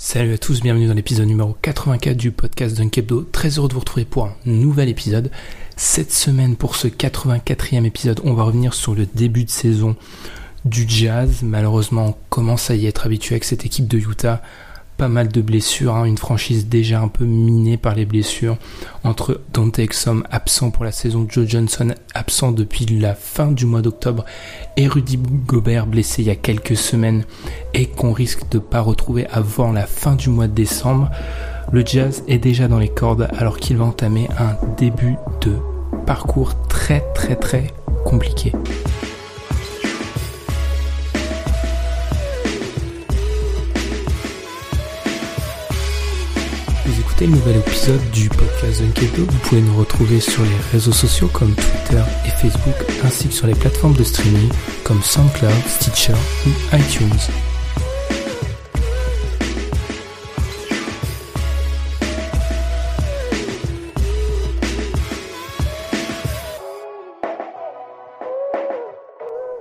Salut à tous, bienvenue dans l'épisode numéro 84 du podcast Dunkebdo. Très heureux de vous retrouver pour un nouvel épisode. Cette semaine, pour ce 84e épisode, on va revenir sur le début de saison du Jazz. Malheureusement, on commence à y être habitué avec cette équipe de Utah. Pas mal de blessures, hein. une franchise déjà un peu minée par les blessures. Entre Dante Exum absent pour la saison, Joe Johnson absent depuis la fin du mois d'octobre et Rudy Gobert blessé il y a quelques semaines et qu'on risque de pas retrouver avant la fin du mois de décembre. Le Jazz est déjà dans les cordes alors qu'il va entamer un début de parcours très très très compliqué. Le nouvel épisode du podcast Unkedo. Vous pouvez nous retrouver sur les réseaux sociaux comme Twitter et Facebook, ainsi que sur les plateformes de streaming comme SoundCloud, Stitcher ou iTunes.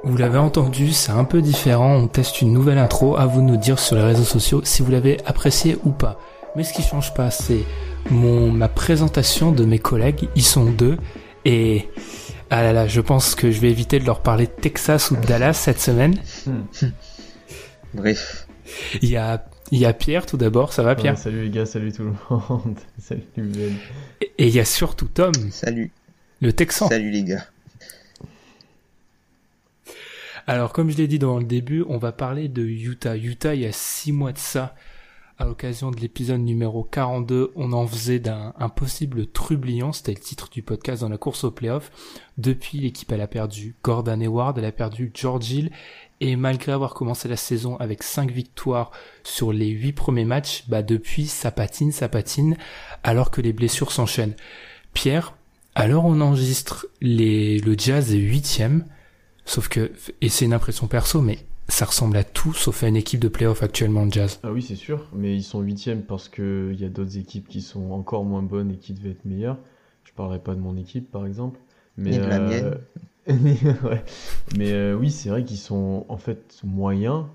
Vous l'avez entendu, c'est un peu différent. On teste une nouvelle intro. À vous de nous dire sur les réseaux sociaux si vous l'avez apprécié ou pas. Mais ce qui change pas, c'est mon ma présentation de mes collègues. Ils sont deux et ah là là, je pense que je vais éviter de leur parler de Texas ou de Dallas cette semaine. Bref. Il y a il y a Pierre tout d'abord. Ça va Pierre? Ouais, Salut les gars, salut tout le monde. salut Ben. Et et il y a surtout Tom, Salut. le Texan. Salut les gars. Alors, comme je l'ai dit dans le début, on va parler de Utah. Utah, il y a six mois de ça, à l'occasion de l'épisode numéro 42, on en faisait d'un un possible trublion, c'était le titre du podcast dans la course au playoff. Depuis, l'équipe, elle a perdu Gordon Hayward, elle a perdu George Hill, et malgré avoir commencé la saison avec cinq victoires sur les huit premiers matchs, bah depuis, ça patine, ça patine, alors que les blessures s'enchaînent. Pierre, alors on enregistre les, le Jazz est huitième, Sauf que, et c'est une impression perso, mais ça ressemble à tout sauf à une équipe de playoff actuellement le Jazz. Ah oui, c'est sûr, mais ils sont huitièmes parce qu'il y a d'autres équipes qui sont encore moins bonnes et qui devaient être meilleures. Je parlerai pas de mon équipe, par exemple. Mais, Ni de la euh, ouais. Mais euh, oui, c'est vrai qu'ils sont en fait moyens,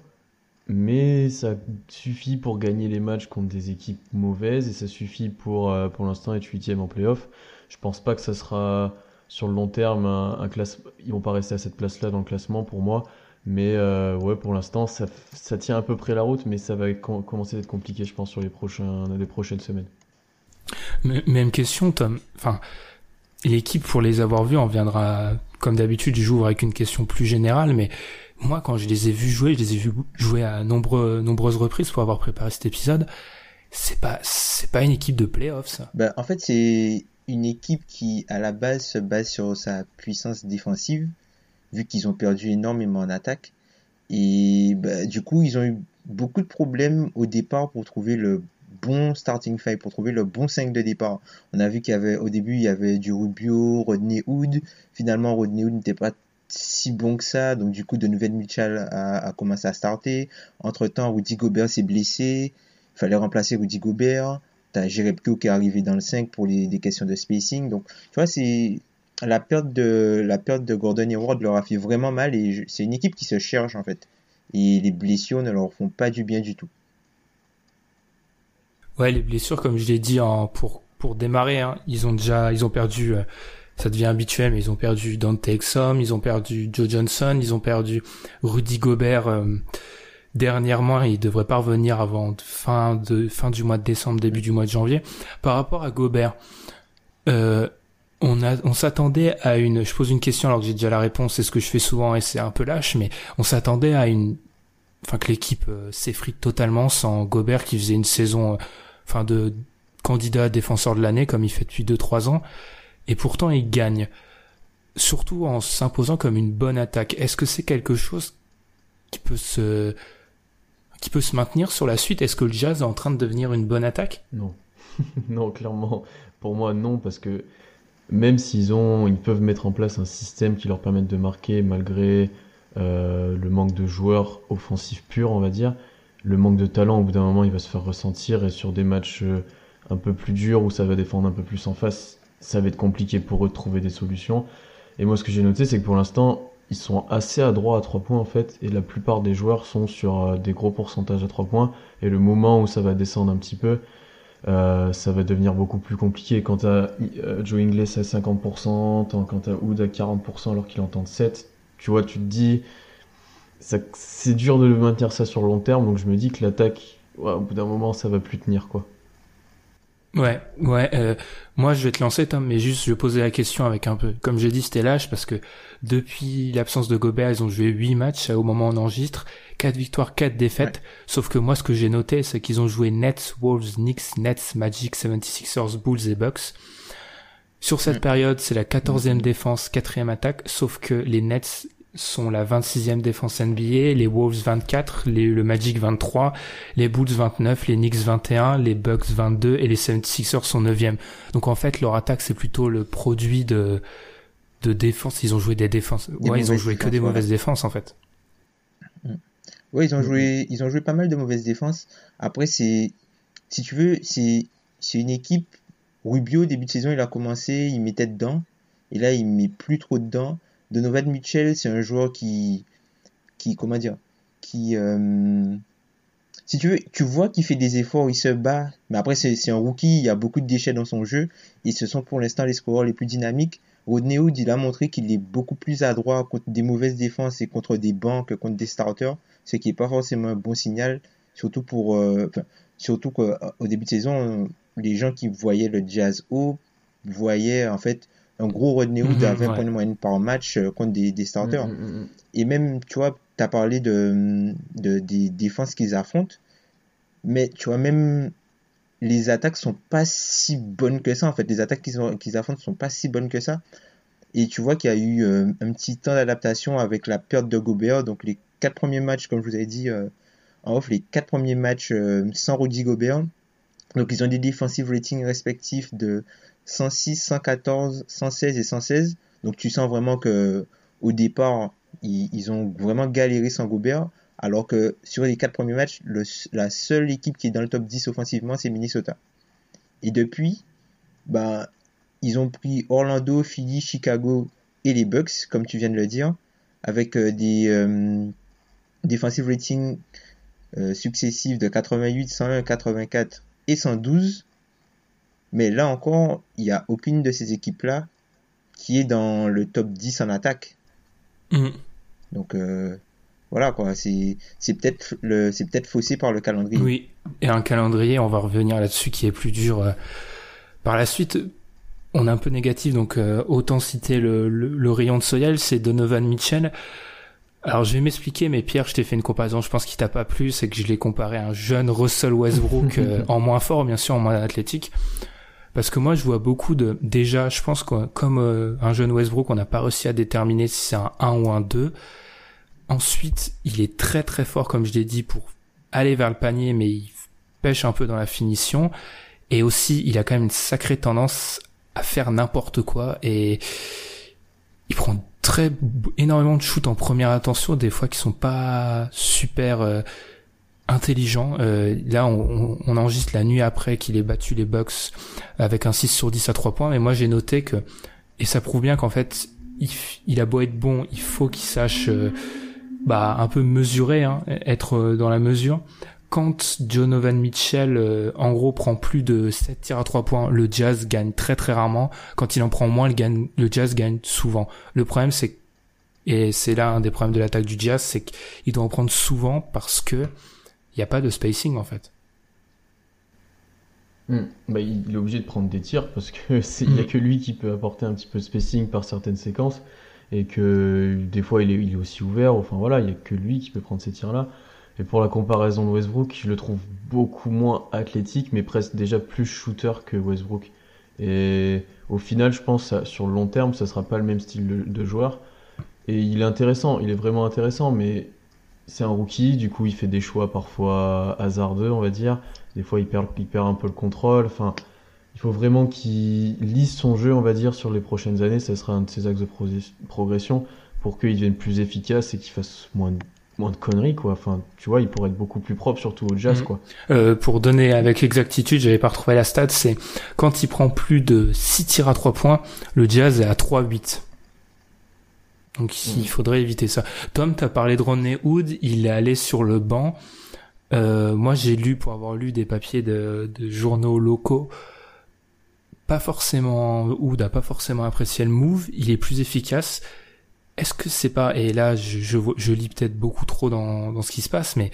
mais ça suffit pour gagner les matchs contre des équipes mauvaises et ça suffit pour, euh, pour l'instant être huitième en playoff. Je pense pas que ça sera sur le long terme un, un classement. Ils vont pas rester à cette place-là dans le classement pour moi. Mais euh, ouais, pour l'instant, ça, ça tient à peu près la route, mais ça va com- commencer à être compliqué, je pense, sur les, prochains, les prochaines semaines. M- Même question, Tom. Enfin, l'équipe, pour les avoir vus, on viendra, comme d'habitude, j'ouvre avec une question plus générale, mais moi, quand je les ai vus jouer, je les ai vus jouer à nombreux, nombreuses reprises pour avoir préparé cet épisode. C'est pas, c'est pas une équipe de playoff, ça. Bah, en fait, c'est une équipe qui, à la base, se base sur sa puissance défensive, vu qu'ils ont perdu énormément en attaque. Et bah, du coup, ils ont eu beaucoup de problèmes au départ pour trouver le bon starting five, pour trouver le bon 5 de départ. On a vu qu'il y avait, au début, il y avait du Rubio, Rodney Hood. Finalement, Rodney Hood n'était pas si bon que ça. Donc, du coup, de Nouvelle Mitchell a, commencé à starter. Entre temps, Rudy Gobert s'est blessé. Il fallait remplacer Rudy Gobert. T'as Jerebko qui est arrivé dans le 5 pour les, questions de spacing. Donc, tu vois, c'est la perte de la perte de Gordon Hayward leur a fait vraiment mal et c'est une équipe qui se cherche en fait. Et les blessures ne leur font pas du bien du tout. Ouais, les blessures, comme je l'ai dit, pour, pour démarrer, hein, ils ont déjà, ils ont perdu, euh, ça devient habituel, mais ils ont perdu Dante Exum, ils ont perdu Joe Johnson, ils ont perdu Rudy Gobert, euh, dernièrement, il devrait pas revenir avant fin de, fin du mois de décembre, début du mois de janvier. Par rapport à Gobert, euh, on s'attendait à une, je pose une question alors que j'ai déjà la réponse, c'est ce que je fais souvent et c'est un peu lâche, mais on s'attendait à une, enfin que l'équipe euh, s'effrite totalement sans Gobert qui faisait une saison, euh, enfin de candidat défenseur de l'année comme il fait depuis 2-3 ans, et pourtant il gagne, surtout en s'imposant comme une bonne attaque. Est-ce que c'est quelque chose qui peut se qui peut se maintenir sur la suite? Est-ce que le Jazz est en train de devenir une bonne attaque? Non, non, clairement, pour moi non, parce que même s'ils ont, ils peuvent mettre en place un système qui leur permette de marquer malgré euh, le manque de joueurs offensifs purs, on va dire, le manque de talent au bout d'un moment il va se faire ressentir et sur des matchs euh, un peu plus durs où ça va défendre un peu plus en face, ça va être compliqué pour eux de trouver des solutions. Et moi ce que j'ai noté c'est que pour l'instant ils sont assez adroits à 3 points en fait et la plupart des joueurs sont sur euh, des gros pourcentages à 3 points et le moment où ça va descendre un petit peu euh, ça va devenir beaucoup plus compliqué quand t'as euh, Joe Ingles à 50%, quand t'as Wood à 40% alors qu'il entend 7, tu vois, tu te dis, c'est dur de maintenir ça sur le long terme, donc je me dis que l'attaque, au bout d'un moment, ça va plus tenir, quoi. Ouais, ouais. Euh, moi, je vais te lancer, Tom, mais juste, je vais poser la question avec un peu. Comme j'ai dit, c'était lâche parce que depuis l'absence de Gobert, ils ont joué 8 matchs au moment où on enregistre. 4 victoires, 4 défaites. Sauf que moi, ce que j'ai noté, c'est qu'ils ont joué Nets, Wolves, Knicks, Nets, Magic, 76ers, Bulls et Bucks. Sur cette mm. période, c'est la 14e défense, 4e attaque, sauf que les Nets sont la 26e défense NBA, les Wolves 24, les, le Magic 23, les Bulls 29, les Knicks 21, les Bucks 22 et les 76ers sont 9e. Donc en fait, leur attaque, c'est plutôt le produit de, de défense. Ils ont joué des défenses. ouais, ils ont joué que des mauvaises défenses en fait. Mm. Ouais, ils ont joué, ils ont joué pas mal de mauvaises défenses. Après, c'est, si tu veux, c'est, c'est une équipe. Rubio, début de saison, il a commencé, il mettait dedans. Et là, il met plus trop dedans. Donovan Mitchell, c'est un joueur qui, qui, comment dire, qui, euh, si tu veux, tu vois qu'il fait des efforts, il se bat, mais après c'est un rookie, il y a beaucoup de déchets dans son jeu, et ce sont pour l'instant les scoreurs les plus dynamiques. Rodney Hood, il a montré qu'il est beaucoup plus adroit contre des mauvaises défenses et contre des bancs que contre des starters, ce qui est pas forcément un bon signal, surtout pour, euh, surtout qu'au début de saison, les gens qui voyaient le Jazz haut voyaient en fait un gros Rodney Hood à 20 mhm, points de moyenne par match euh, contre des, des starters. Mhm, mhm, et même, tu vois, tu as parlé de, de, des défenses qu'ils affrontent, mais tu vois, même les attaques sont pas si bonnes que ça, en fait. Les attaques qu'ils qu'ils affrontent sont pas si bonnes que ça. Et tu vois qu'il y a eu euh, un petit temps d'adaptation avec la perte de Gobert. Donc les quatre premiers matchs, comme je vous avais dit euh, en off, les quatre premiers matchs sans Rudy Gobert. Donc ils ont des defensive ratings respectifs de 106, 114, 116 et 116. Donc tu sens vraiment que au départ, ils, ont vraiment galéré sans Gobert. Alors que sur les quatre premiers matchs, la seule équipe qui est dans le top 10 offensivement, c'est Minnesota. Et depuis, bah, ils ont pris Orlando, Philly, Chicago et les Bucks, comme tu viens de le dire, avec euh, des euh, defensive ratings euh, successifs de 88, 101, 84 et 112. Mais là encore, il n'y a aucune de ces équipes-là qui est dans le top 10 en attaque. Mm. Donc euh, voilà quoi, c'est peut-être le c'est peut-être faussé par le calendrier. Oui, et un calendrier, on va revenir là-dessus qui est plus dur euh, par la suite. On est un peu négatif, donc euh, autant citer le, le, rayon de soleil, c'est Donovan Mitchell. Alors je vais m'expliquer, mais Pierre, je t'ai fait une comparaison, je pense qu'il t'a pas plu, c'est que je l'ai comparé à un jeune Russell Westbrook en moins fort, bien sûr, en moins athlétique. Parce que moi, je vois beaucoup de... Déjà, je pense que comme euh, un jeune Westbrook, on n'a pas réussi à déterminer si c'est un 1 ou un 2. Ensuite, il est très très fort, comme je l'ai dit, pour aller vers le panier, mais il pêche un peu dans la finition. Et aussi, il a quand même une sacrée tendance à faire n'importe quoi. Et il prend très énormément de shoots en première intention, des fois qui sont pas super... Euh, intelligent. Euh, là, on, enregistre la nuit après qu'il ait battu les Bucks avec un 6 sur 10 à 3 points. Mais moi, j'ai noté que, et ça prouve bien qu'en fait, il, a beau être bon, il faut qu'il sache euh, bah, un peu mesurer, hein, être euh, dans la mesure. Quand Donovan Mitchell, en gros, prend plus de 7 tirs à 3 points, le Jazz gagne très très rarement. Quand il en prend moins, le, le Jazz gagne souvent. Le problème, c'est et c'est là un des problèmes de l'attaque du Jazz, c'est qu'il doit en prendre souvent parce que il n'y a pas de spacing en fait. Hmm. Bah, il est obligé de prendre des tirs parce que il n'y a hmm. que lui qui peut apporter un petit peu de spacing par certaines séquences et que des fois il est, il est aussi ouvert. Enfin voilà, il n'y a que lui qui peut prendre ces tirs là. Et pour la comparaison de Westbrook, je le trouve beaucoup moins athlétique, mais presque déjà plus shooter que Westbrook. Et au final, je pense sur le long terme, ça sera pas le même style de joueur. Et il est intéressant, il est vraiment intéressant, mais c'est un rookie, du coup il fait des choix parfois hasardeux, on va dire. Des fois il perd, il perd un peu le contrôle. Enfin, il faut vraiment qu'il lise son jeu, on va dire, sur les prochaines années. Ça sera un de ses axes de progression pour qu'il devienne plus efficace et qu'il fasse moins de, moins de conneries, quoi. Enfin, tu vois, il pourrait être beaucoup plus propre, surtout au jazz, mhm. quoi. Euh, pour donner avec exactitude, j'avais pas retrouvé la stat, c'est quand il prend plus de 6 tirs à 3 points, le jazz est à 3-8. Donc il mhm. faudrait éviter ça. Tom, t'as parlé de Rodney Hood, il est allé sur le banc. Euh, moi, j'ai lu, pour avoir lu des papiers de, de journaux locaux, pas forcément, Hood a pas forcément apprécié le move, il est plus efficace. Est-ce que c'est pas, et là je, je, je lis peut-être beaucoup trop dans, dans ce qui se passe, mais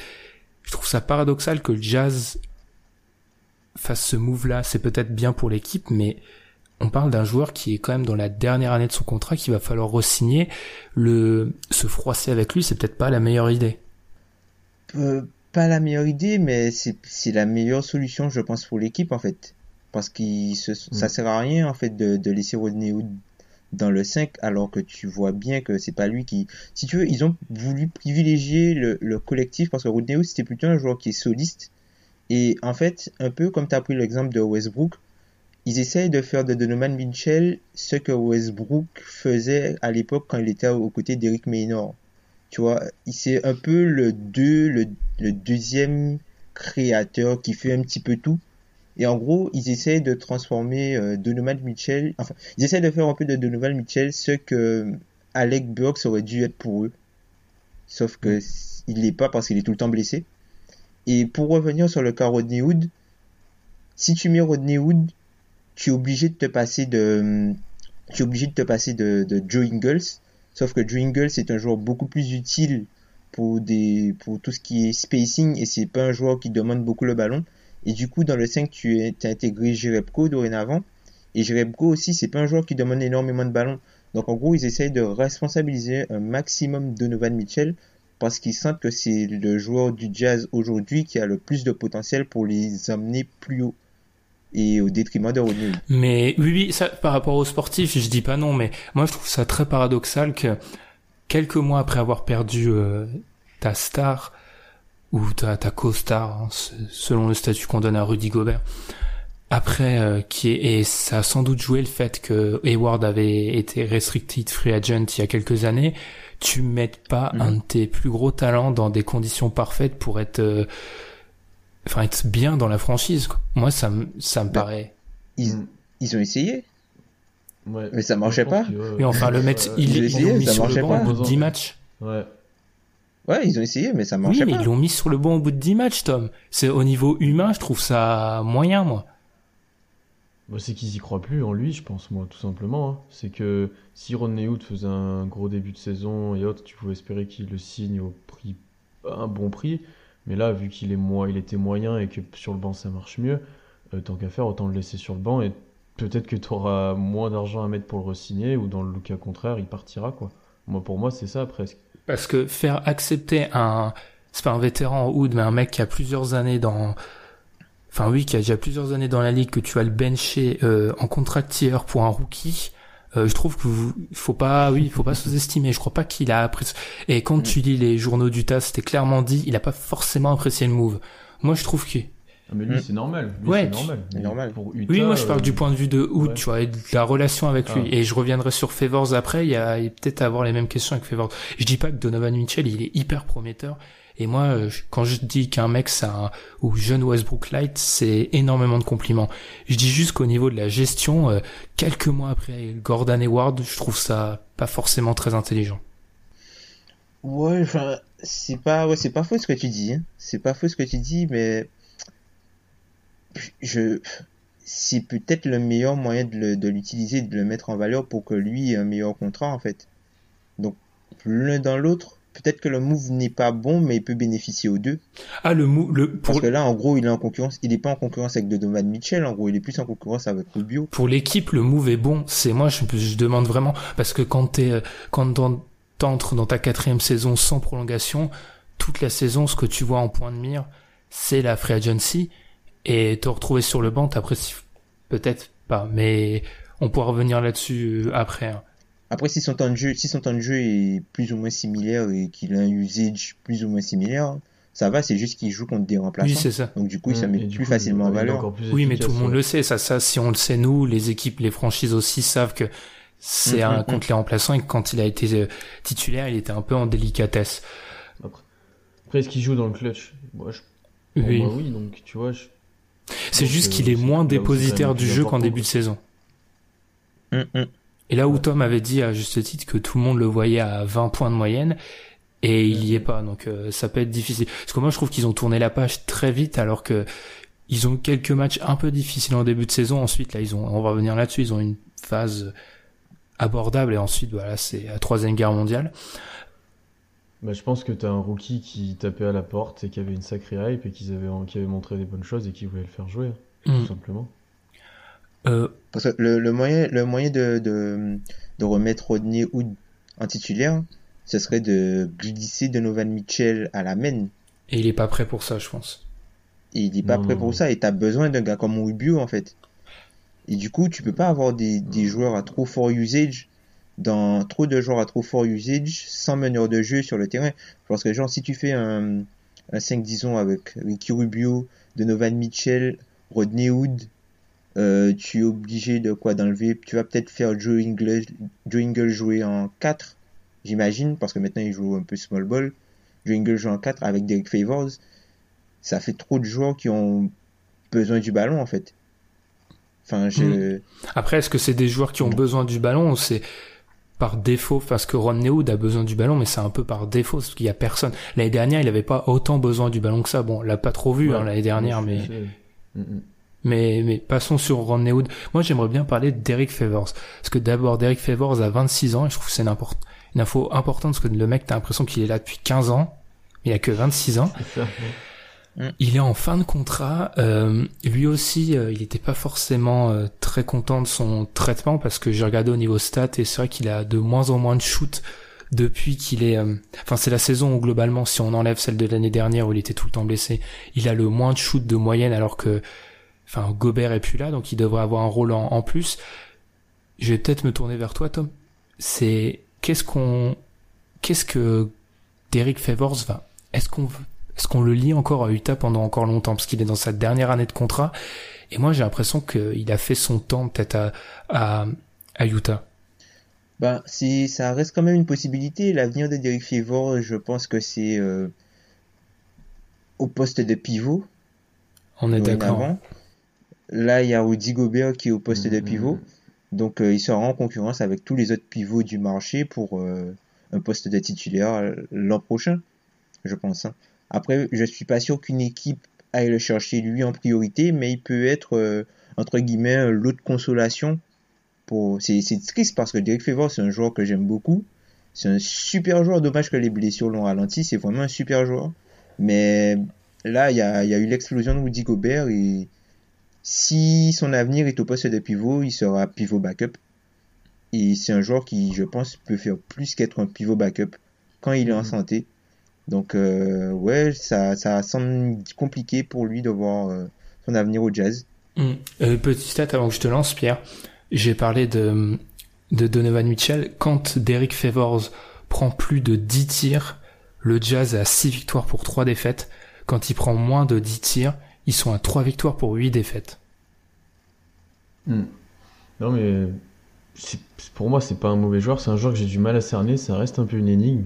je trouve ça paradoxal que le jazz fasse ce move-là. C'est peut-être bien pour l'équipe, mais on parle d'un joueur qui est quand même dans la dernière année de son contrat, qu'il va falloir re-signer. Le, se froisser avec lui, c'est peut-être pas la meilleure idée. Euh, pas la meilleure idée, mais c'est la meilleure solution, je pense, pour l'équipe, en fait parce que ça mm. sert à rien en fait de, de laisser Rodney Hood dans le 5 alors que tu vois bien que c'est pas lui qui si tu veux ils ont voulu privilégier le, le collectif parce que Rodney Hood c'était plutôt un joueur qui est soliste et en fait un peu comme tu as pris l'exemple de Westbrook ils essayent de faire de Donovan Mitchell ce que Westbrook faisait à l'époque quand il était aux côtés d'Eric Maynor tu vois c'est un peu le deux le, le deuxième créateur qui fait un petit peu tout et en gros, ils essaient de transformer euh, Donovan Mitchell, enfin, ils essaient de faire un peu de Donovan Mitchell ce que Alec Burks aurait dû être pour eux. Sauf que il l'est pas parce qu'il est tout le temps blessé. Et pour revenir sur le cas Rodney Hood, si tu mets Rodney Hood, tu es obligé de te passer de, tu es obligé de te passer de, Joe Ingles. Sauf que Joe Ingles est un joueur beaucoup plus utile pour tout ce qui est spacing et c'est pas un joueur qui demande beaucoup le ballon. Et du coup, dans le 5, tu as intégré Jerebko dorénavant. Et Jerebko aussi, c'est pas un joueur qui demande énormément de ballons. Donc en gros, ils essayent de responsabiliser un maximum Donovan Mitchell parce qu'ils sentent que c'est le joueur du jazz aujourd'hui qui a le plus de potentiel pour les emmener plus haut et au détriment de Rodney. Mais oui, oui, ça, par rapport aux sportifs, je dis pas non, mais moi je trouve ça très paradoxal que quelques mois après avoir perdu euh, ta star, ou ta, ta co-star, hein, selon le statut qu'on donne à Rudy Gobert. Après, euh, qui est, et ça a sans doute joué le fait que Hayward avait été restricted free agent il y a quelques années. Tu mets pas mhm. un de tes plus gros talents dans des conditions parfaites pour être, euh, enfin être bien dans la franchise. Moi, ça me ça me bah, paraît. Ils, ils ont essayé. Ouais. Mais ça marchait pas. Mais enfin, le mettre, il, il, mis sur le banc 10 matchs. Ouais. Ouais, ils ont essayé, mais ça marchait oui, mais ils l'ont mis sur le banc au bout de 10 matchs, Tom. C'est au niveau humain, je trouve ça moyen, moi. Bah, c'est qu'ils y croient plus en lui, je pense, moi, tout simplement. Hein. C'est que si Rodney Hood faisait un gros début de saison et autres, tu pouvais espérer qu'il le signe au prix, un bon prix. Mais là, vu qu'il est moi, il était moyen et que sur le banc ça marche mieux, euh, tant qu'à faire, autant le laisser sur le banc et peut-être que tu auras moins d'argent à mettre pour le re-signer ou dans le cas contraire, il partira, quoi. Moi, pour moi, c'est ça presque. Parce que faire accepter un, c'est pas un vétéran ou mais un mec qui a plusieurs années dans, enfin oui, qui a déjà plusieurs années dans la ligue, que tu vas le bencher euh, en contractière pour un rookie, euh, je trouve que faut pas, oui, faut pas sous-estimer. Je crois pas qu'il a apprécié. Et quand tu lis les journaux du TAS, c'était clairement dit, il a pas forcément apprécié le move. Moi, je trouve que ah, mais lui, mm. c'est normal. ouais, c'est normal. oui, moi, je parle du point de vue de Hood, tu vois, et de la relation avec lui. Ah. Et je reviendrai sur Favors après. Il y a, peut-être à avoir les mêmes questions avec Favors. Je dis pas que Donovan Mitchell, il est hyper prometteur. Et moi, euh, quand je dis qu'un mec, c'est ou jeune Westbrook Light, c'est énormément de compliments. Je dis juste qu'au niveau de la gestion, euh, quelques mois après Gordon Hayward, je trouve ça pas forcément très intelligent. Ouais, c'est pas, ouais, faux ce que tu dis. Hein. C'est pas faux ce que tu dis, mais je, c'est peut-être le meilleur moyen de l'utiliser, de, le mettre en valeur pour que lui ait un meilleur contrat en fait. Donc l'un dans l'autre, peut-être que le move n'est pas bon, mais il peut bénéficier aux deux. Ah le move, le parce que là en gros il est en concurrence, il n'est pas en concurrence avec Donovan Mitchell, en gros il est plus en concurrence avec Rubio. Pour l'équipe le move est bon, c'est moi je, je demande vraiment parce que quand t'es quand t'entres dans ta quatrième saison sans prolongation, toute la saison ce que tu vois en point de mire c'est la free agency et te retrouver sur le banc, t'apprécies peut-être pas, mais on pourra revenir là-dessus après. Hein. Après, si son temps de jeu, si son temps de jeu est plus ou moins similaire et qu'il a un usage plus ou moins similaire, ça va, c'est juste qu'il joue contre des remplaçants. Oui, c'est ça. Donc du coup, se Mm, met plus coup, facilement en valeur. plus Oui, mais tout le monde le sait. Ça, ça, si on le sait, nous, les équipes, les franchises aussi savent que c'est Mhm, un mhm. contre les remplaçants et que quand il a été euh, titulaire, il était un peu en délicatesse. Après, après, est-ce qu'il joue dans le clutch? Moi, je... pour Oui. moi, oui, donc tu vois, je... C'est juste qu'il est moins dépositaire du jeu qu'en début de saison. Hum, hum. Et là où Tom avait dit à juste titre que tout le monde le voyait à 20 points de moyenne, et il y est pas, donc euh, ça peut être difficile. Parce que moi je trouve qu'ils ont tourné la page très vite, alors que ils ont eu quelques matchs un peu difficiles en début de saison. Ensuite, là, ils ont, on va revenir là-dessus, ils ont une phase abordable, et ensuite, voilà, c'est la troisième guerre mondiale. Bah, je pense que t'as un rookie qui tapait à la porte et qui avait une sacrée hype et qui avait, qui avait montré des bonnes choses et qui voulait le faire jouer, Mm. tout simplement. Euh, Parce que le, le moyen, le moyen de, de, de remettre Rodney Hood en titulaire, ce serait de glisser Donovan Mitchell à la main. et il est pas prêt pour ça, je pense. Et il est pas Non, prêt non, pour non. ça. Et t'as besoin d'un gars comme Rubio, en fait. Et du coup, tu peux pas avoir des, des joueurs à trop fort usage, dans trop de joueurs à trop fort usage, sans meneur de jeu sur le terrain. Parce que, genre, si tu fais un, un 5, disons, avec Ricky Rubio, Donovan Mitchell, Rodney Hood, euh, tu es obligé de quoi d'enlever? Tu vas peut-être faire Joe Ingles jouer en 4, j'imagine, parce que maintenant il joue un peu small ball. Joe Ingles joue en 4 avec Derek Favors. Ça fait trop de joueurs qui ont besoin du ballon en fait. Enfin, je... Après, est-ce que c'est des joueurs qui ont besoin du ballon ou c'est par défaut? Parce que Ron Wood a besoin du ballon, mais c'est un peu par défaut parce qu'il y a personne. L'année dernière, il avait pas autant besoin du ballon que ça. Bon, on l'a pas trop vu Ouais. hein, l'année dernière, mais Mm, mm. Mais mais passons sur Ron Wood. Moi, j'aimerais bien parler de Derek Favors parce que d'abord, Derek Favors a 26 ans et je trouve que c'est une, import- une info importante parce que le mec, t'as l'impression qu'il est là depuis 15 ans. Il a que 26 ans. C'est ça, ouais. Il est en fin de contrat. Euh, lui aussi, euh, il n'était pas forcément euh, très content de son traitement parce que j'ai regardé au niveau stats et c'est vrai qu'il a de moins en moins de shoot depuis qu'il est. euh, Enfin, c'est la saison où globalement, si on enlève celle de l'année dernière où il était tout le temps blessé, il a le moins de shoot de moyenne alors que, enfin, Gobert est plus là, donc il devrait avoir un rôle en, en plus. Je vais peut-être me tourner vers toi, Tom. C'est qu'est-ce qu'on, qu'est-ce que Derek Favors va. Est-ce qu'on est-ce qu'on le lit encore à Utah pendant encore longtemps? Parce qu'il est dans sa dernière année de contrat et moi j'ai l'impression qu'il a fait son temps peut-être à, à, à Utah. Ben, c'est, ça reste quand même une possibilité. L'avenir de Derek Favors, je pense que c'est euh, au poste de pivot. On est d'accord. Là, il y a Rudy Gobert qui est au poste de Mhm. pivot. Donc, euh, il sera en concurrence avec tous les autres pivots du marché pour euh, un poste de titulaire euh, l'an prochain, je pense. hein. Après, je suis pas sûr qu'une équipe aille le chercher lui en priorité, mais il peut être, euh, entre guillemets, l'autre consolation. Pour... C'est, triste parce que Derek Favors, c'est un joueur que j'aime beaucoup. C'est un super joueur. Dommage que les blessures l'ont ralenti. C'est vraiment un super joueur. Mais là, il y a, il y a eu l'explosion de Rudy Gobert et si son avenir est au poste de pivot, il sera pivot backup. Et c'est un joueur qui, je pense, peut faire plus qu'être un pivot backup quand il est en Mhm. santé. Donc, euh, ouais, ça, ça semble compliqué pour lui de voir euh, son avenir au jazz. Mm. Euh, petit stat avant que je te lance, Pierre. J'ai parlé de, de Donovan Mitchell. Quand Derek Favors prend plus de 10 tirs, le Jazz a 6 victoires pour 3 défaites. Quand il prend moins de 10 tirs, ils sont à 3 victoires pour 8 défaites. Mm. Non, mais pour moi, c'est pas un mauvais joueur. C'est un joueur que j'ai du mal à cerner. Ça reste un peu une énigme.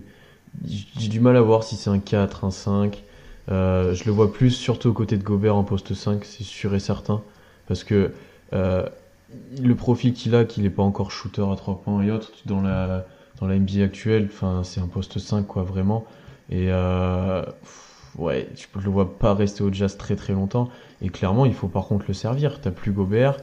J'ai du mal à voir si c'est un 4, un 5. Euh, je le vois plus, surtout aux côtés de Gobert en poste 5, c'est sûr et certain. Parce que euh, le profil qu'il a, qu'il n'est pas encore shooter à 3 points et autres, dans la, dans actuelle, c'est un poste 5, quoi, vraiment. Euh, ouais, je le vois pas rester au Jazz très très longtemps. Et clairement, il faut par contre le servir. T'as plus Gobert.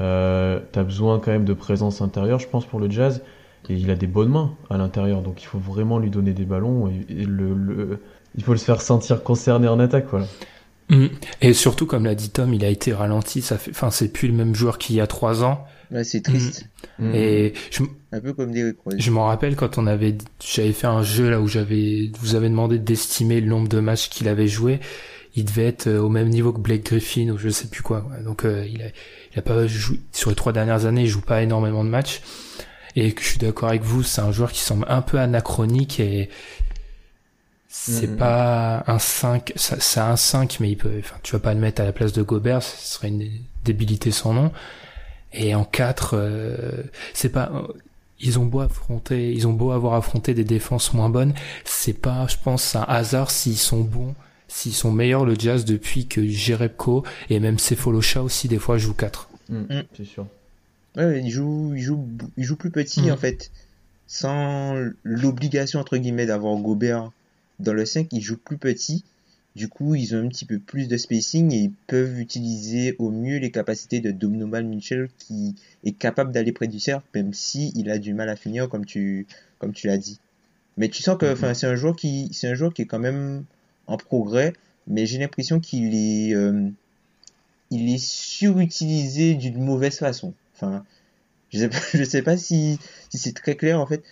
Euh, t'as besoin quand même de présence intérieure, je pense, pour le jazz. Et il a des bonnes mains à l'intérieur, donc il faut vraiment lui donner des ballons et, et le, le- il faut le faire sentir concerné en attaque, voilà. Mm. Et surtout, comme l'a dit Tom, il a été ralenti. Ça fait, enfin, c'est plus le même joueur qu'il y a 3 ans. Là, c'est triste. Mm. Et je, Un peu comme. Je m'en rappelle quand on avait, j'avais fait un jeu là où j'avais, vous avez demandé d'estimer le nombre de matchs qu'il avait joué. Il devait être euh, au même niveau que Blake Griffin ou je sais plus quoi. ouais. Donc euh, il a, il a pas joué sur les trois dernières années, il joue pas énormément de matchs. et que je suis d'accord avec vous, c'est un joueur qui semble un peu anachronique et c'est Mhm. pas un 5, ça- c'est un 5, mais il peut, enfin, tu vas pas le mettre à la place de Gobert, ce serait une débilité sans nom. Et en 4, euh, c'est pas, ils ont beau affronter, ils ont beau avoir affronté des défenses moins bonnes, c'est pas, je pense, un hasard s'ils sont bons, s'ils sont meilleurs le Jazz depuis que Jerebko et même Sefolosha aussi des fois jouent 4. Mm, Mm. C'est sûr. Ouais, il joue, il joue, il joue plus petit Mhm. en fait, sans l'obligation entre guillemets d'avoir Gobert dans le 5, il joue plus petit. Du coup, ils ont un petit peu plus de spacing et ils peuvent utiliser au mieux les capacités de Donovan Mitchell qui est capable d'aller près du cercle, même si il a du mal à finir comme tu, comme tu l'as dit. Mais tu sens que, enfin, c'est un joueur qui, c'est un joueur qui est quand même en progrès, mais j'ai l'impression qu'il est, euh, il est surutilisé d'une mauvaise façon. Enfin, je sais pas, je sais pas si, si c'est très clair en fait.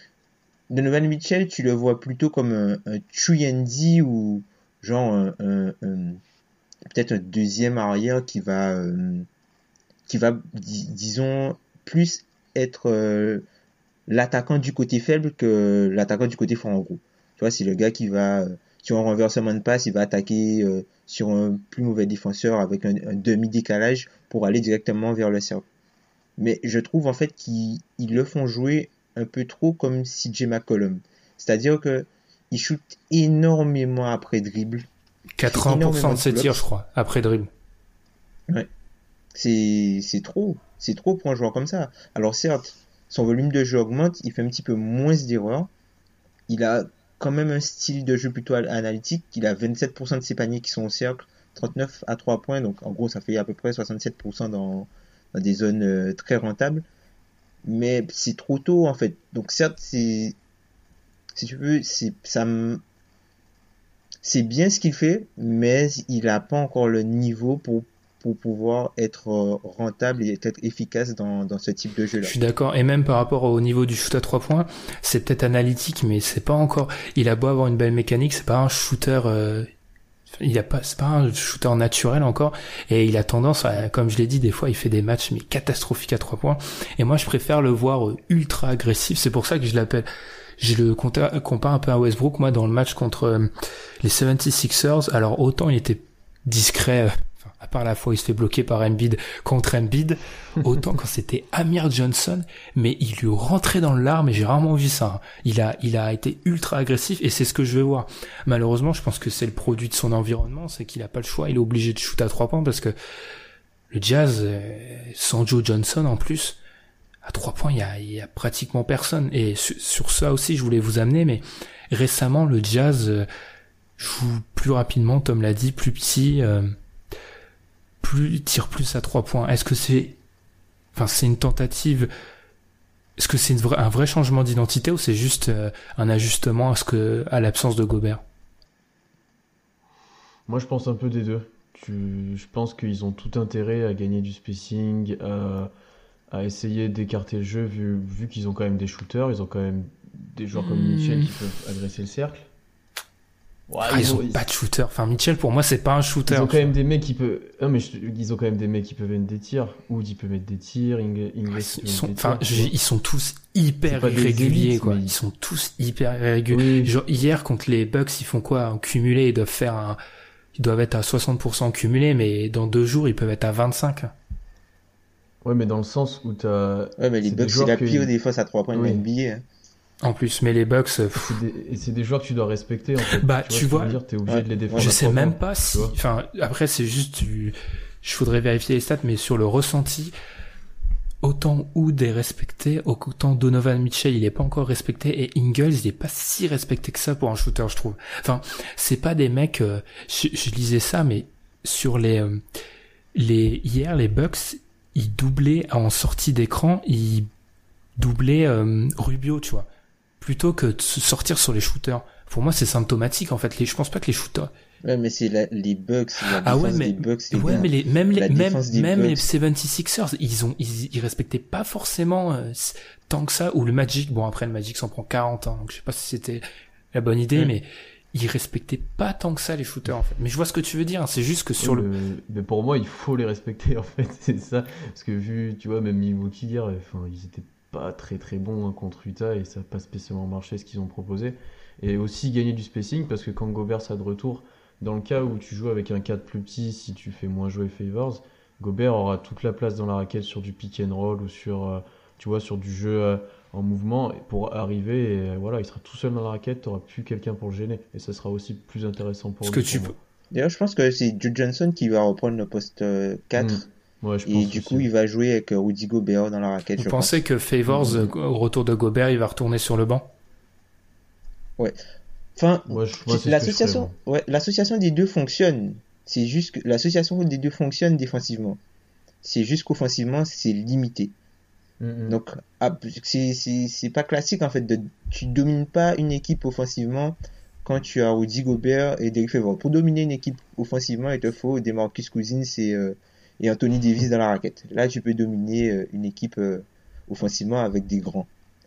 Donovan Mitchell, tu le vois plutôt comme un, un 3D ou genre un, un- un- peut-être un deuxième arrière qui va, euh, qui va, dis- disons, plus être euh, l'attaquant du côté faible que l'attaquant du côté fort en gros. Tu vois, c'est le gars qui va, euh, sur un renversement de passe, il va attaquer euh, sur un plus mauvais défenseur avec un, demi-décalage pour aller directement vers le cercle. Mais je trouve en fait qu'ils ils le font jouer un peu trop comme CJ McCollum. C'est-à-dire que il shoot énormément après dribble. 80% énormément de ses tirs, je crois, après dribble. C'est c'est trop. C'est trop pour un joueur comme ça. Alors certes, son volume de jeu augmente, il fait un petit peu moins d'erreurs. Il a quand même un style de jeu plutôt al- analytique. Il a 27% de ses paniers qui sont au cercle, 39 à 3 points. Donc en gros, ça fait à peu près 67% dans, dans des zones euh, très rentables. Mais c'est trop tôt en fait. Donc certes, c'est si tu veux, c'est ça c'est bien ce qu'il fait, mais il n'a pas encore le niveau pour pour pouvoir être euh, rentable et être efficace dans, dans ce type de Je jeu-là. suis d'accord. Et même par rapport au niveau du shoot à 3 points, c'est peut-être analytique, mais c'est pas encore. Il a beau avoir une belle mécanique, c'est pas un shooter. euh, Il a pas, c'est pas un shooter naturel encore. Et il a tendance, à, comme je l'ai dit, des fois, il fait des matchs mais catastrophiques à 3 points. Et moi, je préfère le voir euh, ultra agressif. C'est pour ça que je l'appelle. Je le compare un peu à Westbrook, moi, dans le match contre euh, les 76ers. Alors, autant il était discret, euh, enfin, à part la fois où il se fait bloquer par Embiid contre Embiid, autant quand c'était Amir Johnson, mais il lui rentrait dans le larme et j'ai rarement vu ça. hein. Il a, il a été ultra agressif et c'est ce que je veux voir. Malheureusement, je pense que c'est le produit de son environnement, c'est qu'il a pas le choix, il est obligé de shooter à trois points parce que le Jazz, euh, sans Joe Johnson en plus, à trois points, il y a, pratiquement personne. Et sur, ça aussi, je voulais vous amener, mais récemment, le Jazz euh, joue plus rapidement, Tom l'a dit, plus petit, euh, tire plus à trois points. Est-ce que c'est, enfin, c'est une tentative Est-ce que c'est un vrai changement d'identité ou c'est juste euh, un ajustement à l'absence de Gobert? Moi, je pense un peu des deux. Je pense qu'ils ont tout intérêt à gagner du spacing, à, à essayer d'écarter le jeu, vu, vu qu'ils ont quand même des shooters, ils ont quand même des joueurs comme Hmm. Mitchell qui peuvent agresser le cercle. Ouais, Ah, ils ont pas de shooter. Enfin, Mitchell, pour moi, c'est pas un shooter. ils ont quand même des mecs qui peuvent. Non, mais je- ils ont quand même des mecs qui peuvent mettre des tirs. Wood, il peut mettre des tirs. Inge... Ah, Ingles, Ils peut sont, mettre des enfin, tirs, ils sont tous hyper irréguliers, élites, quoi. mais- Ils sont tous hyper irréguliers. Oui. Genre, hier, contre les Bucks, ils font quoi? En cumulé, ils doivent faire un, ils doivent être à 60% cumulé, mais dans deux jours, ils peuvent être à 25. Ouais, mais dans le sens où t'as. Ouais, mais les des Bucks, c'est joueurs la que- pire défense à 3 points Oui. de NBA. hein. En plus, mais les Bucks, pff, des- Et c'est des joueurs que tu dois respecter, en fait. Bah, tu tu vois- dire, t'es obligé Ouais. de les défendre. je sais même points, pas tu si, vois. enfin, après, c'est juste du, je voudrais vérifier les stats, mais sur le ressenti, autant Wood est respecté, autant Donovan Mitchell, il est pas encore respecté, et Ingles, il est pas si respecté que ça pour un shooter, je trouve. Enfin, c'est pas des mecs, euh, je, je lisais ça, mais sur les, euh, les, hier, les Bucks, ils doublaient en sortie d'écran, ils doublaient euh, Rubio, tu vois, plutôt que de sortir sur les shooters. Pour moi, c'est symptomatique, en fait. Les, je pense pas que les shooters, Ouais, mais c'est les Bucks, la ah ouais, mais, des Bucks, les ouais, gars. mais les, même les, même, même les Bucks. 76ers, ils ont, ils, ils respectaient pas forcément euh, tant que ça, ou le Magic, bon après le Magic s'en prend 40, hein, donc je sais pas si c'était la bonne idée, Mm. mais ils respectaient pas tant que ça les shooters en fait. Mais je vois ce que tu veux dire, hein, c'est juste que sur le, mais, mais pour moi, il faut les respecter, en fait. C'est ça. Parce que vu, tu vois, même Milwaukee hier, enfin, ils étaient pas très très bon hein, contre Utah et ça n'a pas spécialement marché ce qu'ils ont proposé. Et aussi gagner du spacing parce que quand Gobert sera de retour, dans le cas où tu joues avec un 4 plus petit, si tu fais moins jouer Favors, Gobert aura toute la place dans la raquette sur du pick and roll ou sur, euh, tu sur du jeu euh, en mouvement pour arriver et euh, voilà, il sera tout seul dans la raquette, tu n'auras plus quelqu'un pour le gêner et ça sera aussi plus intéressant pour Ce lui. que tu. D'ailleurs, je pense que c'est Joe Johnson qui va reprendre le poste euh, 4. Mm. Ouais, je Et pense du aussi. coup, il va jouer avec euh, Rudy Gobert dans la raquette, Vous je pensez que Favors, euh, au retour de Gobert, il va retourner sur le banc? Pense. Enfin, Ouais, l'association, ouais, des deux fonctionne. C'est juste que l'association des deux fonctionne défensivement. C'est juste qu'offensivement, c'est limité. Moi. Mm, mm. Donc, ah, c'est, pas classique en fait. De, tu domines pas une équipe offensivement quand tu as Rudy Gobert et Derrick Favors. Pour dominer une équipe offensivement, il te faut Demarcus Cousins et, euh, et Anthony Davis dans la raquette. Là, tu peux dominer euh, une équipe euh, offensivement avec des grands.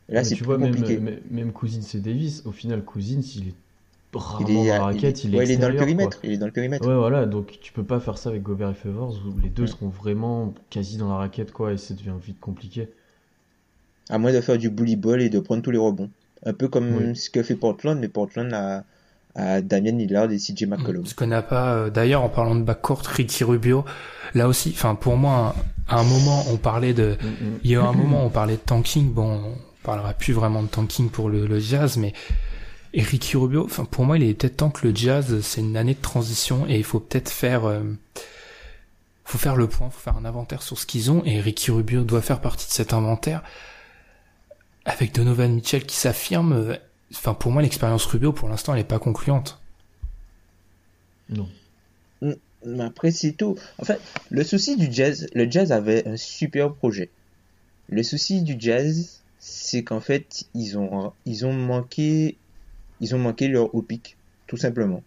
Là, c'est plus vois, même, compliqué. même, même Cousins et Davis, au final, Cousins, il est il rarement est, dans la il raquette, il, ouais, est il est dans le périmètre. quoi. Il est dans le périmètre. Ouais, voilà, donc tu peux pas faire ça avec Gobert et Favors, où les deux Ouais. seront vraiment quasi dans la raquette, quoi, et ça devient vite compliqué. À moins de faire du bully ball et de prendre tous les rebonds. Un peu comme Oui. ce que fait Portland, mais Portland a, a Damian Lillard et CJ McCollum. Ce qu'on n'a pas. euh, D'ailleurs, en parlant de backcourt, Ricky Rubio, là aussi, enfin pour moi, à un moment, on parlait de. Mm, mm. Il y a un moment, on parlait de tanking. Bon, on parlera plus vraiment de tanking pour le, le Jazz, mais et Ricky Rubio, enfin pour moi, il est peut-être temps que le Jazz, c'est une année de transition et il faut peut-être faire. euh, faut faire le point, faut faire un inventaire sur ce qu'ils ont et Ricky Rubio doit faire partie de cet inventaire. Avec Donovan Mitchell qui s'affirme, enfin pour moi l'expérience Rubio pour l'instant elle est pas concluante. Non. Mais après, c'est tout. En fait, le souci du jazz, le jazz avait un super projet. Le souci du jazz, c'est qu'en fait, ils ont, ils ont manqué, ils ont manqué leur haut pic, tout simplement.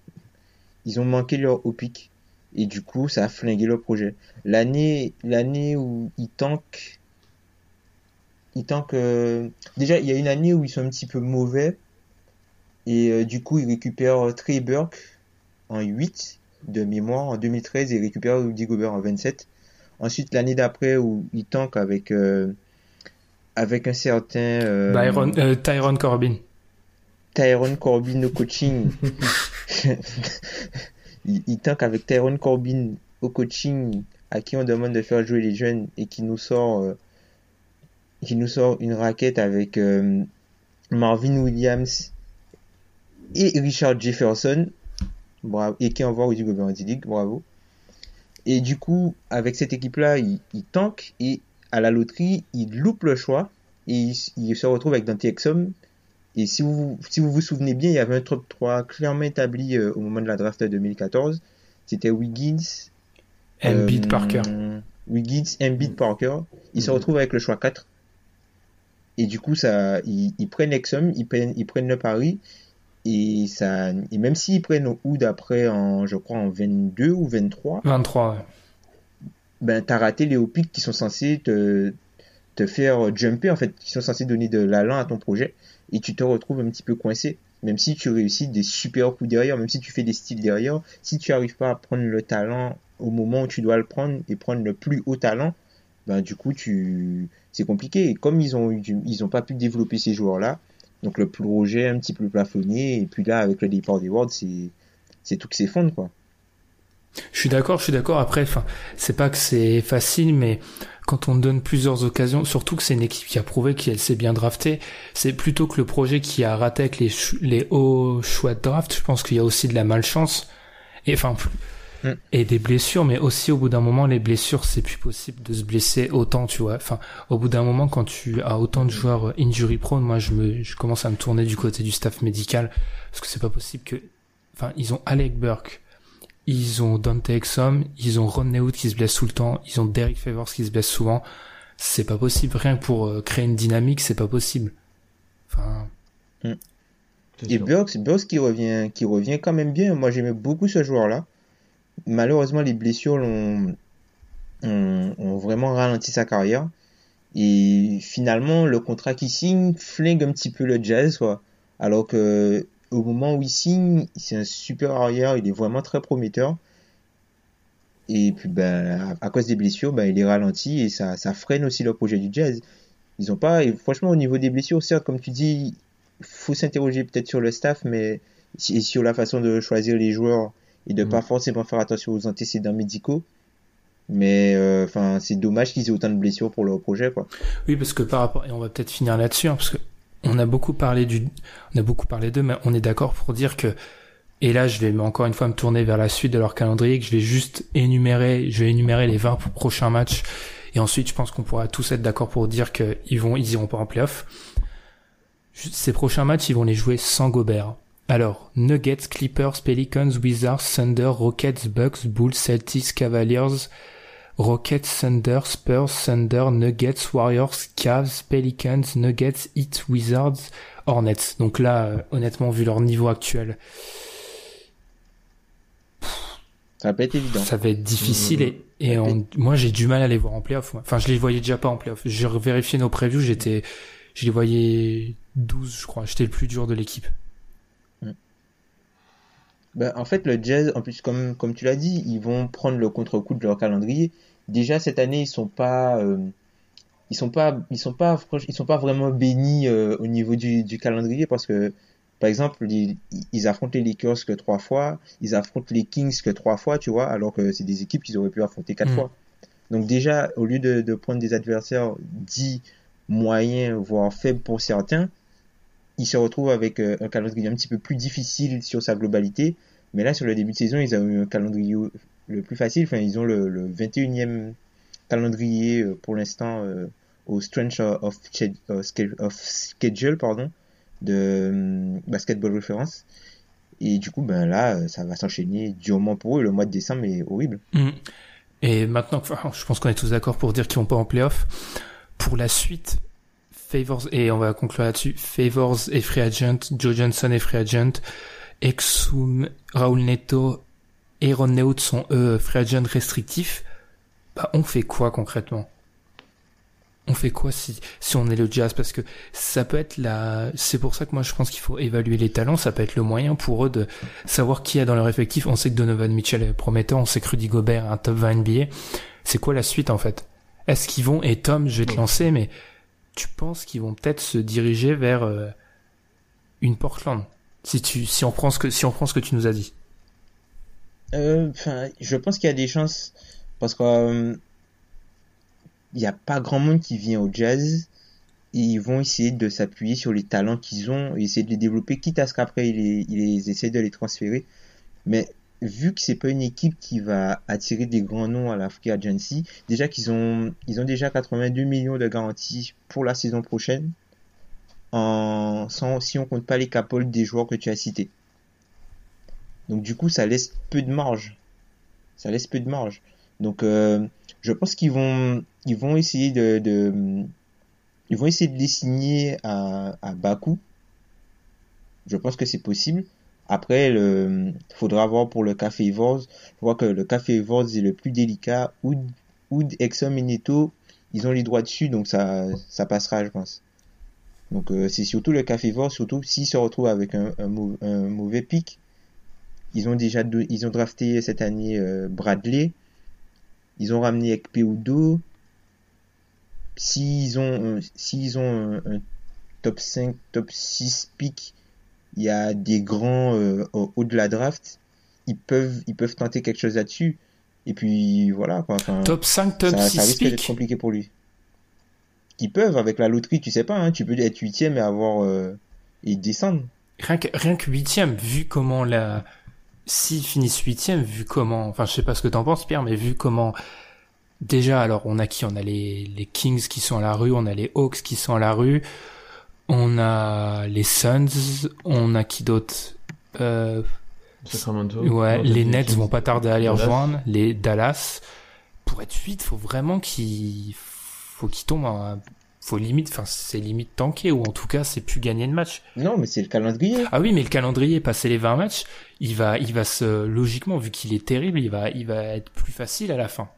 Ils ont manqué leur haut pic. Et du coup, ça a flingué leur projet. L'année, l'année où ils tankent, ils tankent, euh, déjà, il y a une année où ils sont un petit peu mauvais. Et euh, du coup, ils récupèrent Trey Burke en 8 de mémoire en 2013 et récupère Rudy Gobert en 27. Ensuite, l'année d'après où il tank avec euh, avec un certain euh, Byron, euh, Tyron Corbin. Tyrone Corbin au coaching. il, il tank avec Tyrone Corbin au coaching à qui on demande de faire jouer les jeunes et qui nous sort euh, qui nous sort une raquette avec euh, Marvin Williams et Richard Jefferson bravo, et qui envoie Rudy Gobert en D-League, bravo. Et du coup, avec cette équipe-là, il, il tank et à la loterie, il loupe le choix et il, il se retrouve avec Dante Exum. Et si vous, si vous vous souvenez bien, il y avait un top 3 clairement établi euh, au moment de la draft de 2014. C'était Wiggins, Embiid euh, Parker. Wiggins, Embiid, Parker. Ils se Mhm. retrouvent avec le choix 4. Et du coup, ça, ils, ils prennent Exum, ils prennent, ils prennent le pari. Et ça, et même s'ils prennent au Hood après en, je crois, en 22 ou 23, 23. ouais. ben, t'as raté les hauts qui sont censés te, te faire jumper, en fait, qui sont censés donner de l'allant à ton projet. Et tu te retrouves un petit peu coincé. Même si tu réussis des super coups derrière, même si tu fais des styles derrière, si tu arrives pas à prendre le talent au moment où tu dois le prendre et prendre le plus haut talent, ben, du coup, tu, c'est compliqué. Et comme ils ont eu ils ont pas pu développer ces joueurs-là, donc le projet un petit peu plafonné, et puis là, avec le départ des Worlds, c'est, c'est tout qui s'effondre, quoi. Je suis d'accord, je suis d'accord. Après, enfin, c'est pas que c'est facile, mais quand on donne plusieurs occasions, surtout que c'est une équipe qui a prouvé qu'elle s'est bien draftée, c'est plutôt que le projet qui a raté avec les, les hauts choix de draft. Je pense qu'il y a aussi de la malchance et enfin Mm. et des blessures, mais aussi au bout d'un moment, les blessures, c'est plus possible de se blesser autant, tu vois. Enfin, au bout d'un moment, quand tu as autant de joueurs euh, injury prone, moi, je me, je commence à me tourner du côté du staff médical parce que c'est pas possible que, enfin, ils ont Alec Burke. Ils ont Dante Exum, ils ont Rodney Hood qui se blesse tout le temps, ils ont Derek Favors qui se blesse souvent. C'est pas possible. Rien que pour euh, créer une dynamique, c'est pas possible. Enfin, c'est Et. Burks, Burks qui revient, qui revient quand même bien. Moi, j'aimais beaucoup ce joueur-là. Malheureusement, les blessures l'ont, ont, ont vraiment ralenti sa carrière. Et finalement, le contrat qu'il signe flingue un petit peu le jazz, quoi. Alors que, au moment où il signe, c'est un super arrière, il est vraiment très prometteur. Et puis, ben, à, cause des blessures, ben, il est ralenti et ça, ça freine aussi le projet du jazz. ils ont pas. Et franchement, au niveau des blessures, certes, comme tu dis, faut s'interroger peut-être sur le staff, mais et sur la façon de choisir les joueurs et de Mm. pas forcément faire attention aux antécédents médicaux. Mais euh, enfin, c'est dommage qu'ils aient autant de blessures pour leur projet, quoi. Oui, parce que par rapport, et on va peut-être finir là-dessus, hein, parce que on a beaucoup parlé du, on a beaucoup parlé d'eux, mais on est d'accord pour dire que, et là, je vais encore une fois me tourner vers la suite de leur calendrier, que je vais juste énumérer, je vais énumérer les 20 prochains matchs, et ensuite, je pense qu'on pourra tous être d'accord pour dire qu'ils vont, ils iront pas en playoff. Ces prochains matchs, ils vont les jouer sans Gobert. Alors, Nuggets, Clippers, Pelicans, Wizards, Thunder, Rockets, Bucks, Bulls, Celtics, Cavaliers, Rockets, Thunder, Spurs, Thunder, Nuggets, Warriors, Cavs, Pelicans, Nuggets, Heat, Wizards, Hornets. Donc là, euh, honnêtement, vu leur niveau actuel, Ça va pas être évident. ça va être difficile et, et on- moi j'ai du mal à les voir en playoff. Enfin, je les voyais déjà pas en playoff. J'ai vérifié nos previews, j'étais, je les voyais 12, je crois. J'étais le plus dur de l'équipe. Ben, en fait, le Jazz, en plus, comme, comme tu l'as dit, ils vont prendre le contre-coup de leur calendrier. Déjà, cette année, ils sont pas, euh, ils sont pas, ils sont pas, ils sont pas vraiment bénis euh, au niveau du, du calendrier parce que, par exemple, ils, ils affrontent les Lakers que trois fois, ils affrontent les Kings que trois fois, tu vois, alors que c'est des équipes qu'ils auraient pu affronter quatre Mm. fois. Donc déjà, au lieu de, de prendre des adversaires dits moyens, voire faibles pour certains, ils se retrouvent avec euh, un calendrier un petit peu plus difficile sur sa globalité. Mais là, sur le début de saison, ils ont eu un calendrier le plus facile. Ils ont le, le 21e calendrier euh, pour l'instant euh, au Strength of, Sched- of Sched- of Schedule pardon, de euh, Basketball Reference. Et du coup, ben là, euh, ça va s'enchaîner durement pour eux. Le mois de décembre est horrible. Mm. Et maintenant, je pense qu'on est tous d'accord pour dire qu'ils vont pas en playoff. Pour la suite, Favors, et on va conclure là-dessus, Favors est free agent, Joe Johnson est free agent, Exum, Raoul Neto, Aaron Neut sont eux free agent restrictifs. Bah, on fait quoi concrètement? On fait quoi si, si on est le Jazz? Parce que ça peut être la, c'est pour ça que moi je pense qu'il faut évaluer les talents, ça peut être le moyen pour eux de savoir qui a dans leur effectif. On sait que Donovan Mitchell est prometteur, on sait que Rudy Gobert est un top 20 NBA. C'est quoi la suite en fait? Est-ce qu'ils vont, et Tom, je vais te lancer, mais tu penses qu'ils vont peut-être se diriger vers euh, une Portland? Si tu si on prend ce que si on prend ce que tu nous as dit. Euh, Enfin, je pense qu'il y a des chances parce que euh, il n'y a pas grand monde qui vient au jazz. Et ils vont essayer de s'appuyer sur les talents qu'ils ont et essayer de les développer, quitte à ce qu'après ils, essaient de les transférer. Mais vu que c'est pas une équipe qui va attirer des grands noms à la free agency, déjà qu'ils ont ils ont déjà 82 millions de garanties pour la saison prochaine, en sans si on compte pas les capoles des joueurs que tu as cités. Donc du coup, ça laisse peu de marge. Ça laisse peu de marge. Donc euh, je pense qu'ils vont ils vont essayer de, ils vont essayer de les signer à, à bas coût. Je pense que c'est possible. Après, il faudra voir pour le cas Favors. Je vois que le cas Favors est le plus délicat. Oud, Oud Exum et ils ont les droits dessus, donc ça, passera, je pense. Donc euh, c'est surtout le cas Favors, surtout s'ils se retrouvent avec un mauvais pic. Ils ont déjà deux- ils ont drafté cette année euh, Bradley. Ils ont ramené Ekpeudo. S'ils ont, un- s'ils ont un, un top 5, top 6 pick, il y a des grands euh, au- haut de la draft. Ils peuvent, ils peuvent tenter quelque chose là-dessus. Et puis voilà quoi. Enfin, Top 5, top ça, 6 ça risque d'être compliqué pour lui. Ils peuvent avec la loterie, tu sais pas, hein, tu peux être huitième et avoir euh, et descendre. Rien que, rien que huitième, vu comment la, s'ils finissent huitième, vu comment, enfin, je sais pas ce que t'en penses, Pierre, mais vu comment, déjà, alors, on a qui? On a les, les Kings qui sont à la rue, on a les Hawks qui sont à la rue, on a les Suns, on a qui d'autre? Euh, Sacramento. ouais, les Nets vont pas tarder à les Dallas. rejoindre, les Dallas. Pour être 8, faut vraiment qu'ils, faut qu'ils tombent à, faut limite, enfin, c'est limite tanker, ou en tout cas, c'est plus gagner le match. Non, mais c'est le calendrier. Ah oui, mais le calendrier, passer les 20 matchs, il va, il va se, logiquement, vu qu'il est terrible, il va, il va être plus facile à la fin.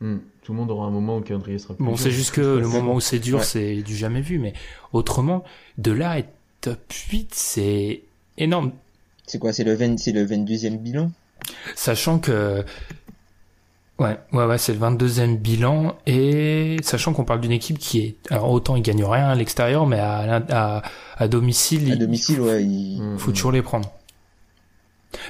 Hmm. Tout le monde aura un moment où le calendrier sera plus Bon, c'est juste que le moment où c'est dur, Ouais. c'est du jamais vu, mais autrement, de là à être top 8, c'est énorme. C'est quoi, c'est le 20, c'est le 22e bilan? Sachant que, Ouais, ouais, ouais, c'est le 22e bilan et sachant qu'on parle d'une équipe qui est, alors autant ils gagnent rien à l'extérieur, mais à, à, à domicile, à domicile, ouais, il mm. faut toujours les prendre.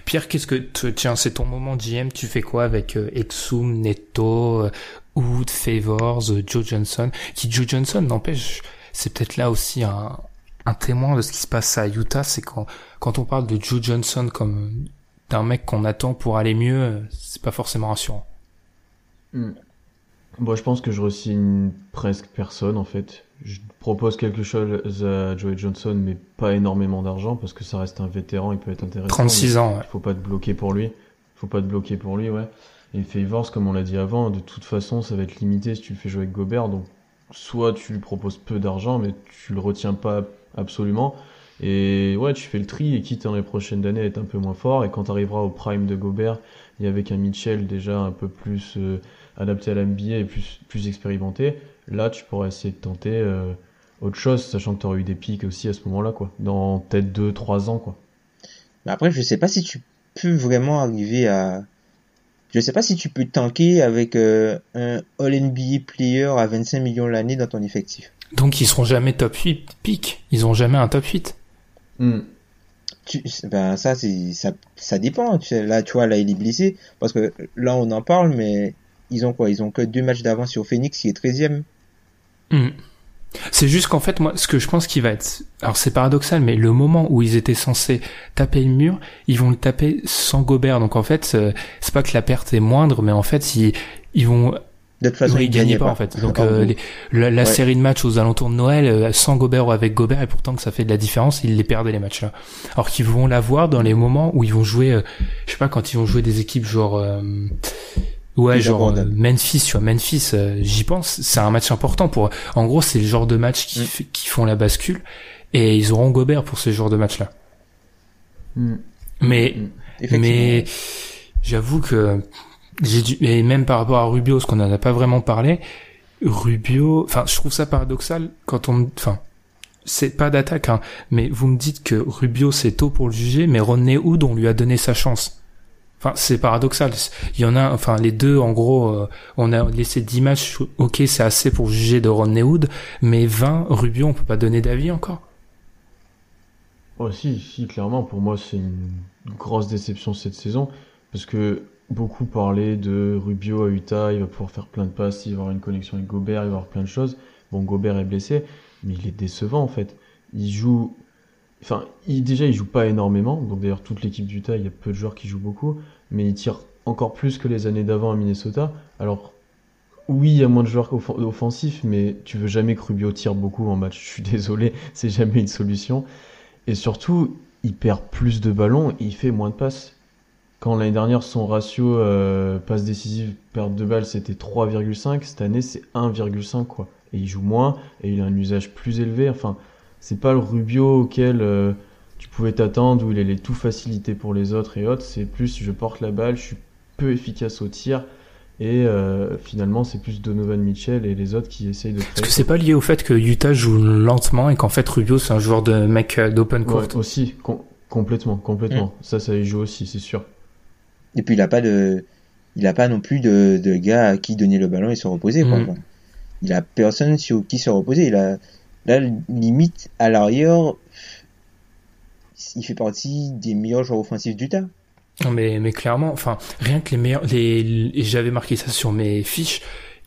Pierre, qu'est-ce que, tiens, c'est ton moment GM, tu fais quoi avec euh, Exum, Neto, euh, Wood, Favors, euh, Joe Johnson, qui Joe Johnson, n'empêche, c'est peut-être là aussi un, un témoin de ce qui se passe à Utah, c'est quand, quand on parle de Joe Johnson comme d'un mec qu'on attend pour aller mieux, c'est pas forcément rassurant. Hmm. Bon, je pense que je re presque personne en fait. Je propose quelque chose à Joey Johnson, mais pas énormément d'argent parce que ça reste un vétéran, il peut être intéressant. 36 ans, ouais. Il faut pas te bloquer pour lui. Faut pas te bloquer pour lui, ouais. Et Favors, comme on l'a dit avant, de toute façon, ça va être limité si tu le fais jouer avec Gobert. Donc, soit tu lui proposes peu d'argent, mais tu le retiens pas absolument. Et ouais, tu fais le tri et quitte dans les prochaines années à être un peu moins fort. Et quand tu arriveras au prime de Gobert et avec un Mitchell déjà un peu plus euh, adapté à l'NBA et plus, plus expérimenté, là tu pourrais essayer de tenter euh, autre chose, sachant que tu aurais eu des pics aussi à ce moment-là, quoi. Dans peut-être 2-3 ans, quoi. Mais après, je sais pas si tu peux vraiment arriver à. Je sais pas si tu peux tanker avec euh, un All-NBA player à 25 millions l'année dans ton effectif. Donc ils seront jamais top 8 pic. Ils ont jamais un top 8. Hmm. ben ça c'est ça, ça dépend. là tu vois là il est blessé parce que là on en parle mais ils ont quoi? Ils ont que deux matchs d'avance sur Phoenix qui est 13 e hmm. C'est juste qu'en fait, moi, ce que je pense qu'il va être, alors c'est paradoxal, mais le moment où ils étaient censés taper le mur, ils vont le taper sans Gobert. Donc en fait, c'est pas que la perte est moindre, mais en fait, ils, ils vont de toute façon, ils, gagnaient pas, en fait. Donc euh, la, série de matchs aux alentours de Noël, euh, sans Gobert ou avec Gobert, et pourtant que ça fait de la différence, ils les perdaient les matchs là. Alors qu'ils vont l'avoir dans les moments où ils vont jouer, euh, je sais pas, quand ils vont jouer des équipes genre Ouais, genre Memphis, tu vois, Memphis, j'y pense, c'est un match important pour. En gros, c'est le genre de match qui, mm. qui font la bascule, et ils auront Gobert pour ce genre de match-là. Mm. Mais, mm. mais j'avoue que j'ai dû, et même par rapport à Rubio, ce qu'on n'en a pas vraiment parlé, Rubio, enfin, je trouve ça paradoxal quand on, enfin, c'est pas d'attaque, hein, mais vous me dites que Rubio c'est tôt pour le juger, mais Rodney Hood on lui a donné sa chance. Enfin, c'est paradoxal. Il y en a, enfin, les deux, en gros, euh, on a laissé 10 matchs, ok, c'est assez pour juger de Rodney Hood, mais 20, Rubio, on peut pas donner d'avis encore. Oh, si, si, clairement, pour moi, c'est une grosse déception cette saison, parce que beaucoup parlé de Rubio à Utah, il va pouvoir faire plein de passes, il va avoir une connexion avec Gobert, il va avoir plein de choses. Bon, Gobert est blessé, mais il est décevant en fait. Il joue. Enfin, déjà, il joue pas énormément. Donc, d'ailleurs, toute l'équipe d'Utah, il y a peu de joueurs qui jouent beaucoup. Mais il tire encore plus que les années d'avant à Minnesota. Alors, oui, il y a moins de joueurs offensifs, mais tu veux jamais que Rubio tire beaucoup en match. Je suis désolé, c'est jamais une solution. Et surtout, il perd plus de ballons et il fait moins de passes. Quand l'année dernière, son ratio euh, passe décisive, perte de balle, c'était 3,5. Cette année, c'est 1,5, quoi. Et il joue moins, et il a un usage plus élevé. Enfin, c'est pas le Rubio auquel euh, tu pouvais t'attendre, où il allait tout faciliter pour les autres et autres. C'est plus, je porte la balle, je suis peu efficace au tir. Et euh, finalement, c'est plus Donovan Mitchell et les autres qui essayent de créer. Est-ce que c'est pas lié au fait que Utah joue lentement et qu'en fait Rubio c'est un joueur de mec d'open court? Aussi, complètement, complètement. Mm. Ça, ça y joue aussi, c'est sûr. Et puis il a pas de, il a pas non plus de, de gars à qui donner le ballon et se reposer. Quoi. Mm. Il a personne sur qui se reposer. Il a là limite à l'arrière, il fait partie des meilleurs joueurs offensifs du tas. Non mais mais clairement, enfin rien que les meilleurs, les, j'avais marqué ça sur mes fiches.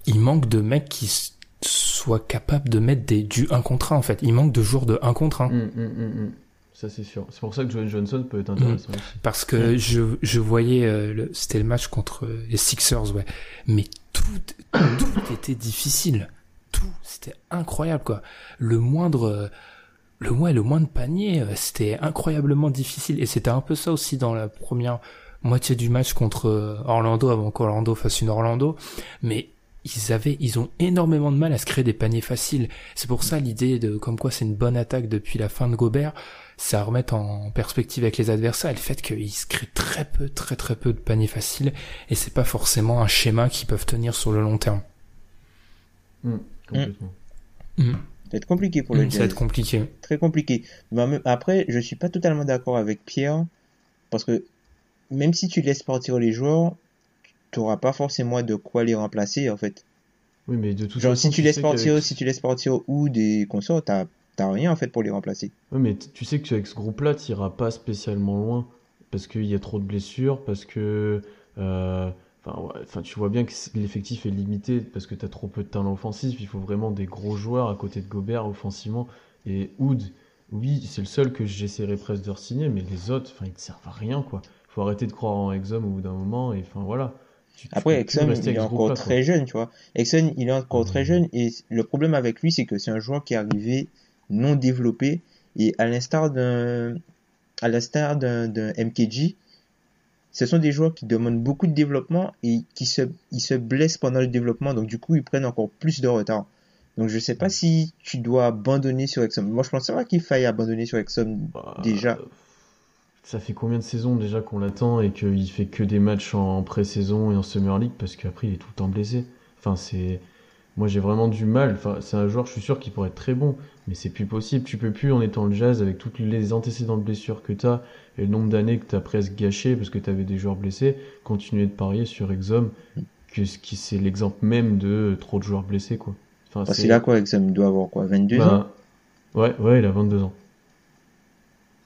Il manque de mecs qui soient capables de mettre des du 1 contre 1 en fait. Il manque de joueurs de 1 contre 1. Mm, mm, ça c'est sûr. C'est pour ça que Joe Johnson peut être intéressant mm. aussi. Parce que je, je voyais, euh, c'était le match contre euh, les Sixers, ouais. Mais tout, tout était difficile. Tout, c'était incroyable quoi. Le moindre, euh, le ouais, le moindre panier, c'était incroyablement difficile. Et c'était un peu ça aussi dans la première moitié du match contre Orlando avant qu'Orlando fasse une Orlando. Mais ils avaient, ils ont énormément de mal à se créer des paniers faciles. C'est pour ça l'idée de comme quoi c'est une bonne attaque depuis la fin de Gobert ça remet en perspective avec les adversaires le fait qu'ils se créent très peu, très très peu de paniers faciles et c'est pas forcément un schéma qu'ils peuvent tenir sur le long terme. Mmh, complètement. Mmh. Ça va être compliqué pour le mmh, Ça va être compliqué. Très compliqué. Mais après, je suis pas totalement d'accord avec Pierre parce que même si tu laisses partir les joueurs, tu n'auras pas forcément de quoi les remplacer en fait. Oui, mais de toute Genre, façon, si tu, tu laisses partir, si tu laisses partir ou des consorts, t'as t'as rien en fait pour les remplacer. Ouais, mais tu sais que avec ce groupe-là, tu iras pas spécialement loin parce qu'il y a trop de blessures, parce que. euh, Enfin, ouais, tu vois bien que l'effectif est limité parce que tu as trop peu de talent offensif. Il faut vraiment des gros joueurs à côté de Gobert offensivement. Et Hood, oui, c'est le seul que j'essaierais presque de signer, mais les autres, enfin, ils ne servent à rien, quoi. faut arrêter de croire en Exum au bout d'un moment, et enfin, voilà. Tu- Après, Exxon, il est encore très jeune, tu vois. Exxon, il est encore très Mhm. jeune et le problème avec lui, c'est que c'est un joueur qui est arrivé non développé et à l'instar d'un, à l'instar d'un, d'un MKG, ce sont des joueurs qui demandent beaucoup de développement et qui se, ils se blessent pendant le développement, donc du coup, ils prennent encore plus de retard. Donc je sais pas si tu dois abandonner sur Exxon. Moi, je pense pas qu'il faille abandonner sur Exxon Bah, déjà. euh, Ça fait combien de saisons déjà qu'on l'attend et qu'il fait que des matchs en pré-saison et en Summer League? Parce qu'après il est tout le temps blessé. Enfin, c'est. Moi j'ai vraiment du mal. Enfin, c'est un joueur, je suis sûr qu'il pourrait être très bon, mais c'est plus possible. Tu peux plus en étant le jazz avec toutes les antécédents de blessures que tu as et le nombre d'années que tu as presque gâché parce que tu avais des joueurs blessés, continuer de parier sur Exum, que ce qui c'est l'exemple même de trop de joueurs blessés quoi. Enfin, Parce qu'il a quoi, Exxon? Il doit avoir quoi, 22 ans? Ben, Ouais, ouais, il a 22 ans.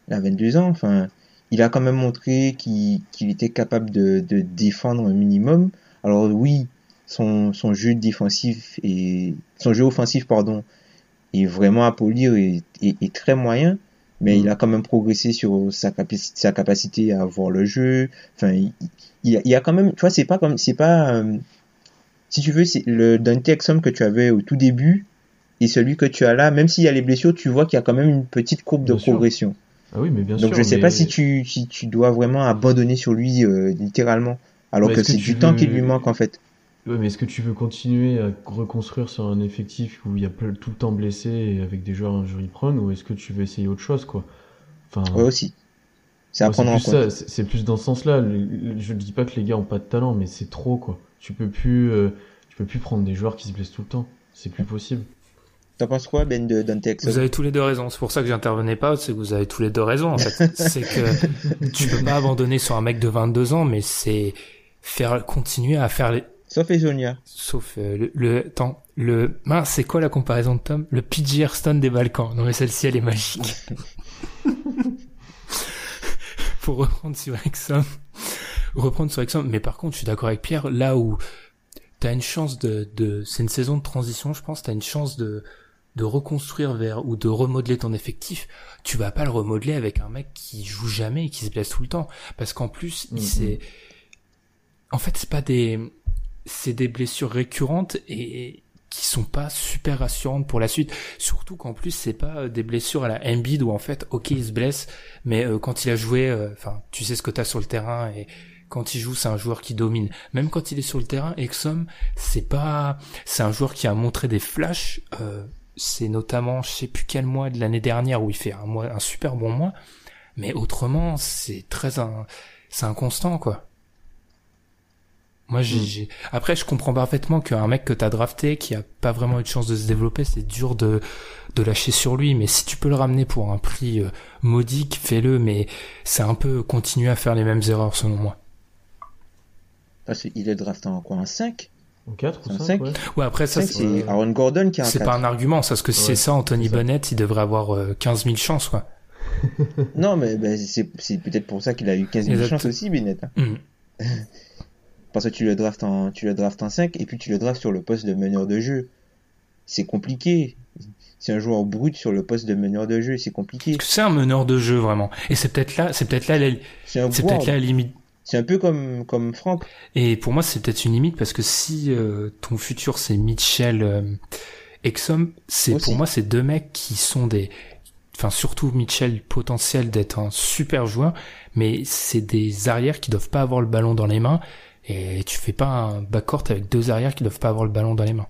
Il a 22 ans, enfin, il a quand même montré qu'il qu'il était capable de, de défendre un minimum. Alors oui, son, son jeu défensif et son jeu offensif, pardon, est vraiment à polir et est très moyen, mais Mm. il a quand même progressé sur sa capacité, sa capacité à voir le jeu. Enfin, il, il, y a, il y a quand même, tu vois, c'est pas comme, c'est pas, euh, si tu veux, c'est le Dante Exum que tu avais au tout début et celui que tu as là, même s'il y a les blessures, tu vois qu'il y a quand même une petite courbe de sûr. progression. Ah oui, mais bien Donc sûr. je sais mais- pas si tu si tu dois vraiment abandonner sur lui euh, littéralement, alors que c'est du temps qui lui manque en fait. Ouais, mais est-ce que tu veux continuer à reconstruire sur un effectif où il y a tout le temps blessé et avec des joueurs injury prone ou est-ce que tu veux essayer autre chose quoi? Enfin, Ouais aussi. C'est à moi, prendre en plus compte. ça, c'est c'est plus dans ce sens-là. Le- Je dis pas que les gars ont pas de talent, mais c'est trop quoi. Tu peux plus, euh, tu peux plus prendre des joueurs qui se blessent tout le temps. C'est plus possible. T'en penses quoi Ben de Dante Exum Vous avez tous les deux raison. C'est pour ça que j'intervenais pas, c'est que vous avez tous les deux raison, en fait. c'est que tu peux pas abandonner sur un mec de 22 ans, mais c'est faire, continuer à faire les, Sauf Ezonia. sauf euh, le, le, attends, le, mince, c'est quoi la comparaison de Tom? Le PG Hearthstone des Balkans. Non, mais celle-ci, elle est magique. Pour reprendre sur Exxon, reprendre sur Exxon, mais par contre, je suis d'accord avec Pierre, là où t'as une chance de, de, c'est une saison de transition, je pense, t'as une chance de, de reconstruire vers, ou de remodeler ton effectif, tu vas pas le remodeler avec un mec qui joue jamais et qui se blesse tout le temps. Parce qu'en plus, il Mhm. s'est, en fait, c'est pas des, c'est des blessures récurrentes et qui sont pas super rassurantes pour la suite. Surtout qu'en plus, c'est pas euh, des blessures à la Embiid où en fait, ok, il se blesse, mais euh, quand il a joué, euh, enfin, tu sais ce que t'as sur le terrain et quand il joue, c'est un joueur qui domine. Même quand il est sur le terrain, Exum, c'est pas, c'est un joueur qui a montré des flashs. Euh, c'est notamment, je sais plus quel mois de l'année dernière où il fait un mois, un super bon mois. Mais autrement, c'est très un, c'est inconstant quoi. Moi, j'ai, Mm. j'ai- après, je comprends parfaitement qu'un mec que t'as drafté, qui a pas vraiment eu de chance de se développer, c'est dur de, de lâcher sur lui. Mais si tu peux le ramener pour un prix euh, modique, fais-le. Mais c'est un peu continuer à faire les mêmes erreurs, selon moi. Parce qu'il est drafté en quoi En 5 En 4 ou Un 5 cinq? ouais. Ouais, après, ça, C'est. Aaron Gordon qui en c'est 4. pas un argument. Ça, parce que si Ouais, c'est ça, Anthony c'est ça. Bennett, il devrait avoir euh, 15 000 chances, quoi. Non, mais ben, c'est c'est peut-être pour ça qu'il a eu 15 000 Exact. chances aussi, Bennett. hein. Mm. Parce que tu le draftes en, tu le draftes en 5 et puis tu le draftes sur le poste de meneur de jeu. C'est compliqué. C'est un joueur brut sur le poste de meneur de jeu, c'est compliqué. C'est un meneur de jeu, vraiment. Et c'est peut-être là, c'est peut-être là, la- C'est peut-être là la limite C'est un peu comme, comme Franck. Et pour moi, c'est peut-être une limite parce que si euh, ton futur c'est Mitchell euh, Exum, c'est pour moi c'est deux mecs qui sont des, enfin surtout Mitchell potentiel d'être un super joueur, mais c'est des arrières qui doivent pas avoir le ballon dans les mains et tu fais pas un backcourt avec deux arrières qui doivent pas avoir le ballon dans les mains.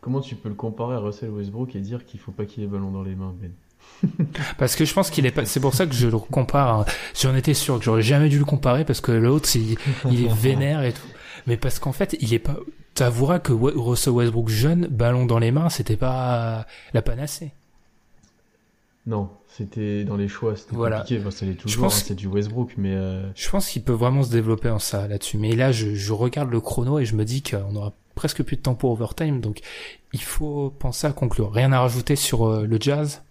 Comment tu peux le comparer à Russell Westbrook et dire qu'il faut pas qu'il ait le ballon dans les mains, Ben Parce que je pense qu'il est pas, c'est pour ça que je le compare. à- J'en étais sûr que j'aurais jamais dû le comparer parce que l'autre il, il est vénère et tout. Mais parce qu'en fait, il est pas. T'avoueras que Russell Westbrook jeune, ballon dans les mains, c'était pas la panacée. Non, c'était dans les choix, c'était Voilà. compliqué. Enfin, ça l'est toujours, hein, c'est du Westbrook, mais euh, Je pense qu'il peut vraiment se développer en ça là-dessus. Mais là, je, je regarde le chrono et je me dis qu'on aura presque plus de temps pour overtime, donc il faut penser à conclure. Rien à rajouter sur euh, le jazz?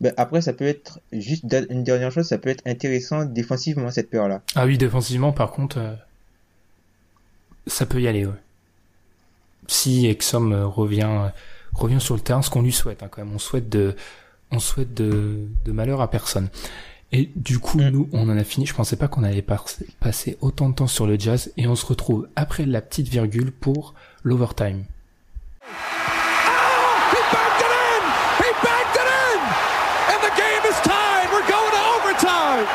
Ben, après, ça peut être juste une dernière chose, ça peut être intéressant défensivement cette paire-là. Ah oui, défensivement, par contre, euh, ça peut y aller, ouais. Si Exum revient, revient sur le terrain, ce qu'on lui souhaite, hein, quand même. On souhaite de, on souhaite de, de malheur à personne. Et du coup, Mm. nous, on en a fini. Je pensais pas qu'on allait par- passer autant de temps sur le jazz. Et on se retrouve après la petite virgule pour l'overtime. Overtime!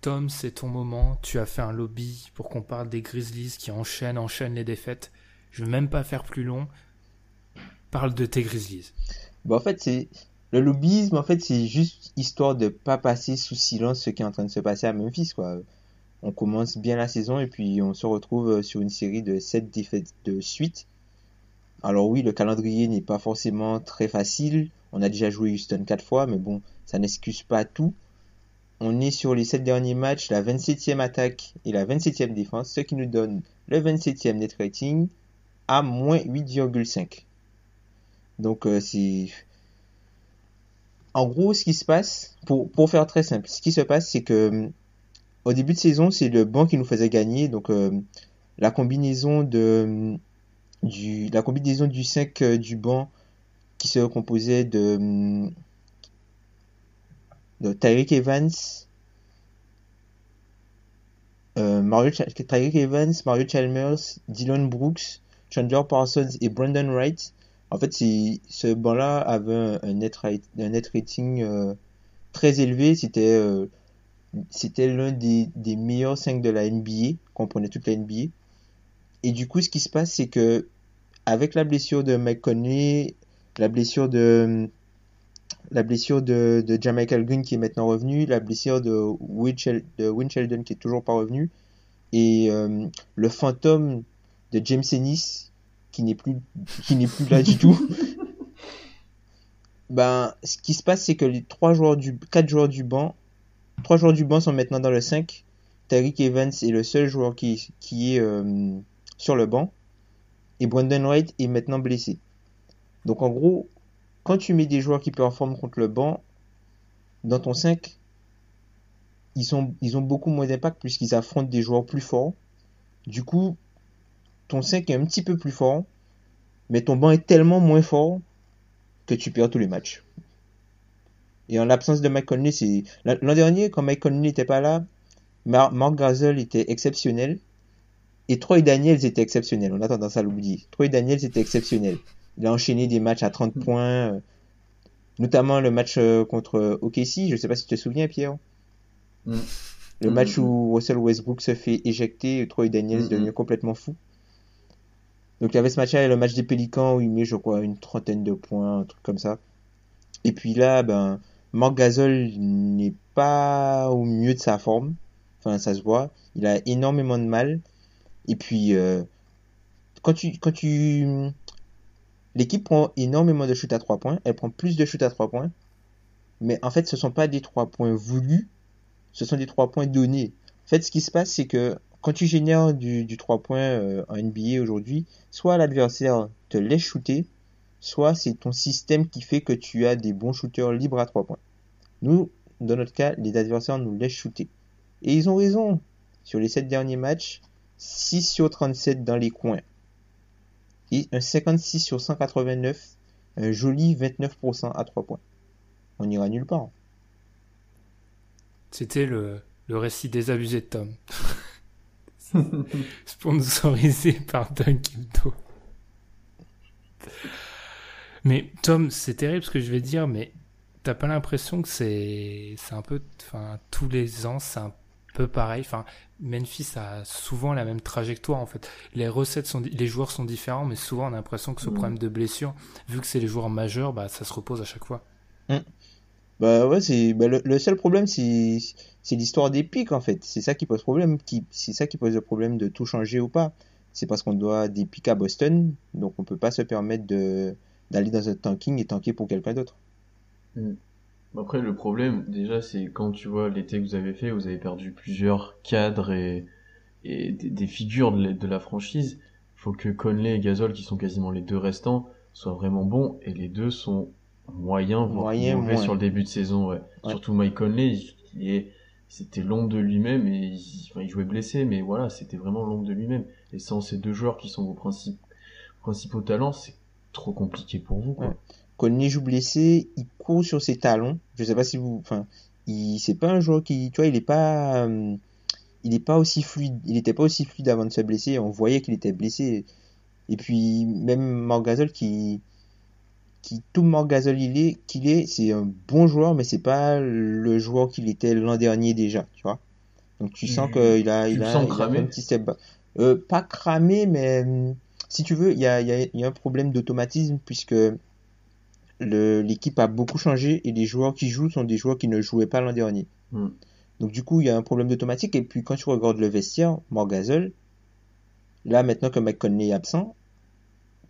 Tom, c'est ton moment. Tu as fait un lobby pour qu'on parle des Grizzlies qui enchaînent, enchaînent les défaites. Je vais même pas faire plus long. Parle de tes Grizzlies. Ben, en fait, c'est le lobbyisme, en fait, c'est juste histoire de pas passer sous silence ce qui est en train de se passer à Memphis. On commence bien la saison et puis on se retrouve euh, sur une série de 7 défaites de suite. Alors oui, le calendrier n'est pas forcément très facile. On a déjà joué Houston 4 fois, mais bon, ça n'excuse pas tout. On est sur les 7 derniers matchs, la 27e attaque et la 27e défense, ce qui nous donne le 27e net rating à moins 8,5. Donc euh, c'est... En gros, ce qui se passe, pour, faire très simple, ce qui se passe, c'est que euh, au début de saison, c'est le banc qui nous faisait gagner. Donc euh, la combinaison de du la combinaison du 5 euh, du banc qui se composait de, Evans, euh, Mario Tyreek Evans, Mario Chalmers, Dylan Brooks, Chandler Parsons et Brandon Wright. En fait, ce banc-là avait un, net rating euh, très élevé. C'était euh, l'un des, meilleurs 5 de la NBA, comprenait toute la NBA. Et du coup, ce qui se passe, c'est que avec la blessure de Mike la blessure de la blessure de, Green qui est maintenant revenu, la blessure de Will, Shel- de Win Sheldon qui est toujours pas revenu, et euh, le fantôme de James Ennis qui n'est plus qui n'est plus là du tout. Ben, ce qui se passe, c'est que les trois joueurs du quatre joueurs du banc, trois joueurs du banc sont maintenant dans le 5. Tariq Evans est le seul joueur qui, qui est euh, sur le banc. Et Brandon Wright est maintenant blessé. Donc en gros, quand tu mets des joueurs qui performent contre le banc, dans ton 5, ils, sont, ils ont beaucoup moins d'impact puisqu'ils affrontent des joueurs plus forts. Du coup, ton 5 est un petit peu plus fort, mais ton banc est tellement moins fort que tu perds tous les matchs. Et en l'absence de Mike Conley, c'est l'an dernier quand Mike Conley n'était pas là, Mar- Mark Gasol était exceptionnel et Troy Daniels était exceptionnel. On a tendance à l'oublier. Troy Daniels était exceptionnel. Il a enchaîné des matchs à 30 points, euh, notamment le match euh, contre OKC. Je sais pas si tu te souviens, Pierre. Mm. Le Mm, match mm, où Russell Westbrook se fait éjecter, Troy Daniels Mm, devient mm. complètement fou. Donc il y avait ce match-là et le match des Pélicans où il met, je crois, une trentaine de points, un truc comme ça. Et puis là, ben, Marc n'est pas au mieux de sa forme. Enfin, ça se voit. Il a énormément de mal. Et puis, euh, quand tu, quand tu, l'équipe prend énormément de shoots à 3 points. Elle prend plus de shoots à 3 points. Mais en fait, ce sont pas des 3 points voulus. Ce sont des 3 points donnés. En fait, ce qui se passe, c'est que quand tu génères du, du 3 points euh, en NBA aujourd'hui, soit l'adversaire te laisse shooter, soit c'est ton système qui fait que tu as des bons shooters libres à 3 points. Nous, dans notre cas, les adversaires nous laissent shooter. Et ils ont raison. Sur les 7 derniers matchs, 6 sur 37 dans les coins. Et un 56 sur 189, un joli 29% à 3 points. On n'ira nulle part. C'était le, le récit désabusé de Tom. Sponsorisé par Dunkibdo. Mais Tom, c'est terrible ce que je vais dire, mais t'as pas l'impression que c'est un peu, enfin tous les ans c'est un peu pareil. Enfin Memphis a souvent la même trajectoire en fait. Les recettes sont, les joueurs sont différents, mais souvent on a l'impression que ce Mm. problème de blessure, vu que c'est les joueurs majeurs, bah ça se repose à chaque fois. Bah ouais, bah, le, seul problème c'est l'histoire des pics en fait. C'est ça qui pose problème, c'est ça qui pose le problème de tout changer ou pas. C'est parce qu'on doit des pics à Boston, donc on peut pas se permettre d'aller dans un tanking et tanker pour quelqu'un d'autre. Après, le problème, déjà, c'est quand tu vois l'été que vous avez fait, vous avez perdu plusieurs cadres et, et des, figures de la, de la franchise. Il faut que Conley et Gasol, qui sont quasiment les deux restants, soient vraiment bons, et les deux sont moyens, voire Moyen, mauvais sur le début de saison, ouais. Ouais. Surtout Mike Conley, il, il est, c'était l'ombre de lui-même, et il, enfin, il jouait blessé, mais voilà, c'était vraiment l'ombre de lui-même. Et sans ces deux joueurs qui sont vos principes, principaux talents, c'est trop compliqué pour vous, quoi. Ouais. Conley joue blessé, il court sur ses talons. Je sais pas si vous, enfin, il, c'est pas un joueur qui, tu vois, il est pas, euh, il est pas aussi fluide, il était pas aussi fluide avant de se blesser. On voyait qu'il était blessé. Et puis, même Marc Gasol qui, qui, tout Marc Gasol il est, qu'il est, c'est un bon joueur, mais c'est pas le joueur qu'il était l'an dernier déjà, tu vois. Donc, tu sens qu'il a, il a, il a un petit step back. Euh, pas cramé, mais, hum, si tu veux, il y a, il y a, y a un problème d'automatisme puisque l'équipe a beaucoup changé et les joueurs qui jouent sont des joueurs qui ne jouaient pas l'an dernier. Mm. Donc du coup, il y a un problème d'automatique. Et puis quand tu regardes le vestiaire, Morgazol, là maintenant que Mike Conley est absent,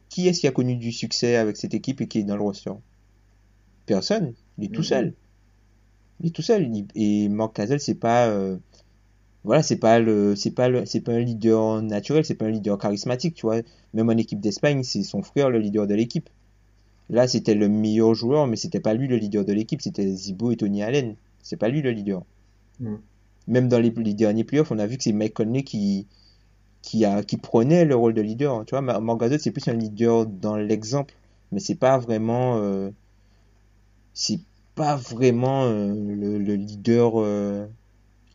qui est-ce qui a connu du succès avec cette équipe et qui est dans le roster? Personne. Il est tout seul. Il est tout seul. Et Mark Gasol, c'est pas, euh, voilà, c'est pas le, c'est pas le, c'est pas un leader naturel, c'est pas un leader charismatique, tu vois. Même en équipe d'Espagne, c'est son frère le leader de l'équipe. Là, c'était le meilleur joueur, mais c'était pas lui le leader de l'équipe, c'était Zibo et Tony Allen. C'est pas lui le leader. Mm. Même dans les, les derniers playoffs, on a vu que c'est Mike Conley qui, qui prenait le rôle de leader. Tu vois, Gasol, c'est plus un leader dans l'exemple, mais c'est pas vraiment, euh, c'est pas vraiment euh, le, le leader euh,